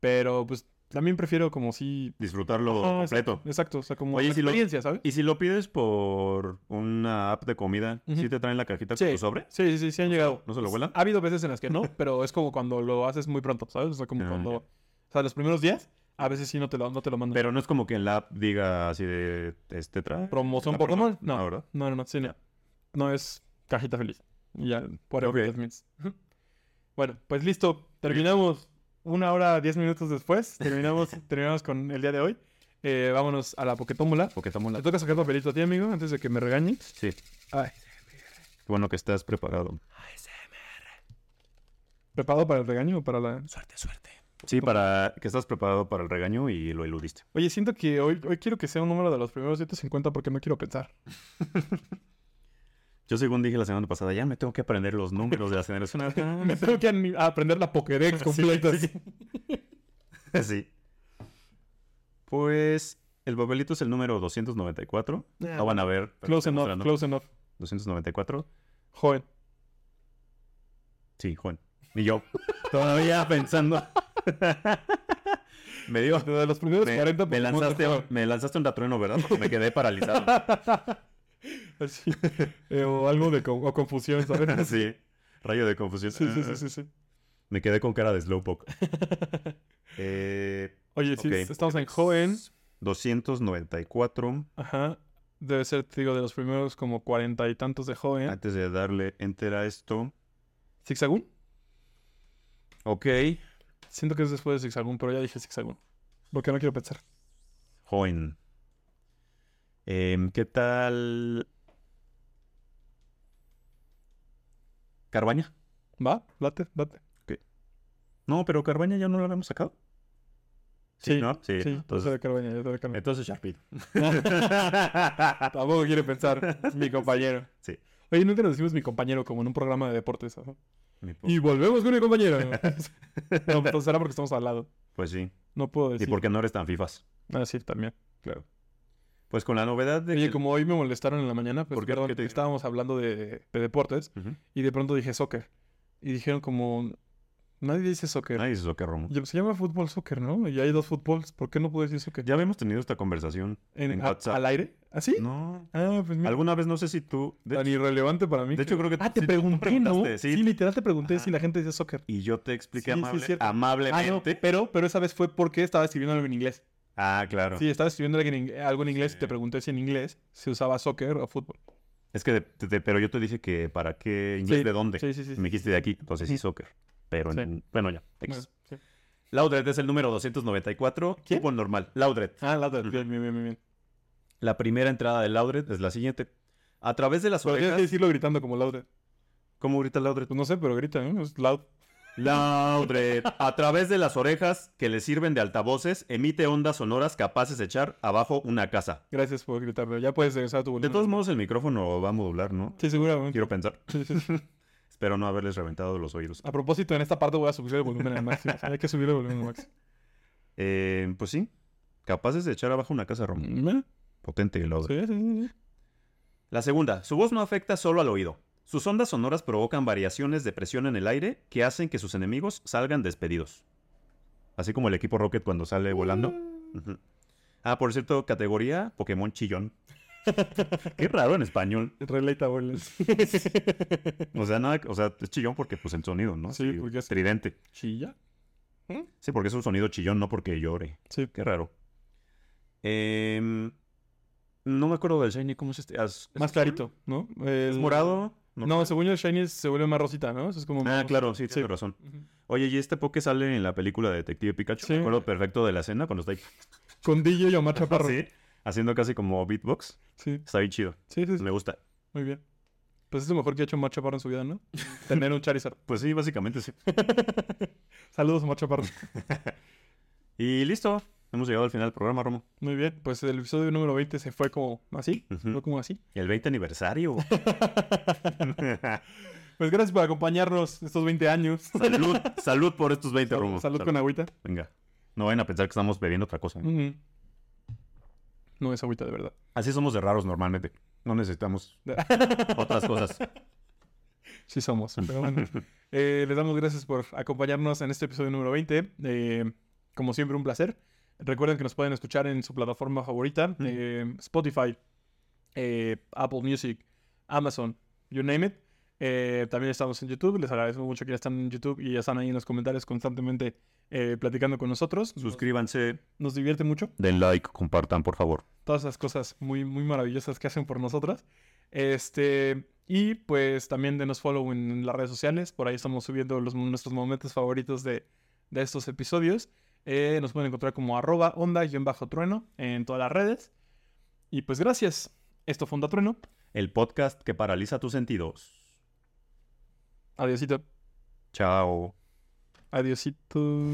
Pero pues también prefiero como si... Disfrutarlo Ajá, completo. Exacto, exacto, o sea, como Oye, la si lo- experiencia, ¿sabes? Y si lo pides por una app de comida, Ujú. ¿sí te traen la cajita Sí. con tu sobre? Sí, sí, sí, sí han llegado. ¿No se lo vuelan? Ha habido veces en las que no, pero es como cuando lo haces muy pronto, ¿sabes? O sea, como Ah, cuando... O sea, los primeros días, a veces sí no te lo, no te lo mandan. Pero no es como que en la app diga así de, este trae. ¿Promoción Pokémon? promo- No. Ah, ¿verdad? No, no, no, sí, no. No es cajita feliz. Ya, por Ok. Bueno, pues listo. Terminamos una hora, diez minutos después. Terminamos, terminamos con el día de hoy. Eh, vámonos a la Pokétómula. Porque estamos Te toca sacar papelito a ti, amigo, antes de que me regañes. Sí. Ay, Qué bueno que estás preparado. ¿preparado para el regaño o para la...? Suerte, suerte. Sí, para que estás preparado para el regaño y lo eludiste. Oye, siento que hoy, hoy quiero que sea un número de los primeros 750 porque no quiero pensar. Yo según dije la semana pasada, ya me tengo que aprender los números de la generación. Me tengo que aprender la Pokédex completa. sí. sí. Pues el papelito es el número 294. No van a ver. Close enough, close enough. 294. Joven. Sí, Juan. Y yo todavía pensando. me dio... De los primeros Me, 40 me de lanzaste, joven. me lanzaste un datrueno, ¿verdad? Porque me quedé paralizado. Así. Eh, o algo de o confusión, ¿sabes? sí. Rayo de confusión. Sí, sí, sí, sí, sí. Me quedé con cara de Slowpoke. eh, Oye, sí, estamos en joven. 294. Ajá. Debe ser, te digo, de los primeros como cuarenta y tantos de joven. Antes de darle enter a esto. ¿Zigzagoon? Ok. Siento que es después de Zigzagoon, pero ya dije Zigzagoon. Porque no quiero pensar. Joven. Em, ¿Qué tal? ¿Carbaña? ¿Va? Date, date. No, pero Carbaña ya no lo habíamos sacado. Sí, ¿no? Sí. Sí, yo entonces, soy de Carbaña, yo de Carbaña. entonces Sharpie. Tampoco quiere pensar mi compañero. Sí. Oye, nunca nos decimos mi compañero como en un programa de deportes. Y volvemos con mi compañero. no, entonces será porque estamos al lado. Pues sí. No puedo ¿Y decir. por qué no eres tan fifas? Ah, sí, también. Claro. Pues con la novedad de Oye, que- como hoy me molestaron en la mañana, pues ¿Por qué? perdón, ¿Qué te dijeron? estábamos hablando de, de deportes y de pronto dije soccer. Y dijeron como, nadie dice soccer. Nadie dice soccer, Romo. Se llama fútbol soccer, ¿no? Y hay dos fútbols. ¿Por qué no puedo decir soccer? Ya habíamos tenido esta conversación En- en a- WhatsApp. ¿Al aire? ¿Ah, sí? No. Ah, pues mira. Alguna vez no sé si tú... De, Tan irrelevante para mí. de hecho, creo que... Ah, te tú pregunté, ¿no? Sí. Sí. literal te pregunté Ajá. si la gente dice soccer. Y yo te expliqué Sí, sí, amable-. Ah, amablemente. no, pero, pero esa vez fue porque estaba escribiendo algo en inglés. Ah, claro. Sí, estaba escribiendo algo en, inglés y te pregunté si en inglés se usaba soccer o fútbol. Es que, de- de- de- pero yo te dije que para qué inglés Sí, de dónde. Sí, sí, sí. Me dijiste de aquí, entonces sí, soccer. Pero, en- bueno, ya. Bueno. Laudred es el número 294. ¿Quién? Fútbol normal. Laudred. Ah, la otra. Bien, bien, bien, bien. La primera entrada de Laudred es la siguiente. A través de las Pero tienes que orejas... decirlo gritando como loud. ¿Cómo grita Laudred? Pues no sé, pero grita, ¿no? Es loud. Laudred. A través de las orejas que le sirven de altavoces, emite ondas sonoras capaces de echar abajo una casa. Gracias por gritarlo. Ya puedes regresar a tu De volumen. todos modos, el micrófono va a modular, ¿no? Sí, seguramente. Quiero pensar. Sí, sí, sí. Espero no haberles reventado los oídos. A propósito, en esta parte voy a subir el volumen al máximo. Hay que subir el volumen al máximo. Eh, pues sí. Capaces de echar abajo una casa, Rom. ¿Eh? Potente Laudred. Sí, sí, sí, sí. La segunda, su voz no afecta solo al oído. Sus ondas sonoras provocan variaciones de presión en el aire que hacen que sus enemigos salgan despedidos. Así como el equipo Rocket cuando sale volando. Ujú. Ah, por cierto, categoría Pokémon chillón. Qué raro en español. Relatable. O sea, nada, o sea, es chillón porque pues el sonido, ¿no? Sí, porque es- tridente. ¿Chilla? Sí, porque es un sonido chillón, no porque llore. Sí. Qué raro. Em, no me acuerdo del Shiny, ¿cómo es este? ¿Es- Más clarito, ¿no? ¿Es El- No, según yo, el Shiny se vuelve más rosita, ¿no? Eso es como Ah, claro, sí, tienes razón. Oye, ¿y este Poké sale en la película de Detective Pikachu? Sí. Me acuerdo perfecto de la escena cuando está ahí. Con DJ y Omar Chaparro. Sí, haciendo casi como beatbox. Sí, Está bien chido. sí, sí, sí. Me gusta. Muy bien. Pues es lo mejor que ha hecho Omar Chaparro en su vida, ¿no? Tener un Charizard. Pues sí, básicamente sí. Saludos, Omar Chaparro. Y listo. Hemos llegado al final del programa, Romo. Muy bien. Pues el episodio número 20 se fue como así. Fue como así. Y el 20 aniversario. Pues gracias por acompañarnos estos 20 años. salud, salud por estos 20, Salud, Romo. salud con agüita. Venga. No vayan a pensar que estamos bebiendo otra cosa. ¿eh? No es agüita de verdad. Así somos de raros normalmente. No necesitamos otras cosas. Sí somos, pero bueno. Eh, les damos gracias por acompañarnos en este episodio número 20. Eh, como siempre, un placer. Recuerden que nos pueden escuchar en su plataforma favorita, eh, Spotify, eh, Apple Music, Amazon, you name it. Eh, también estamos en YouTube. Les agradezco mucho que ya están en YouTube y ya están ahí en los comentarios constantemente eh, platicando con nosotros. Nos, Suscríbanse, nos divierte mucho. den like, compartan, por favor. todas esas cosas muy, muy maravillosas que hacen por nosotras. Este, y pues también denos follow en las redes sociales. Por ahí estamos subiendo los, nuestros momentos favoritos de, de estos episodios. Eh, nos pueden encontrar como arroba onda-trueno en todas las redes. Y pues gracias. Esto fue Onda Trueno. El podcast que paraliza tus sentidos. Adiosito. Chao. Adiosito.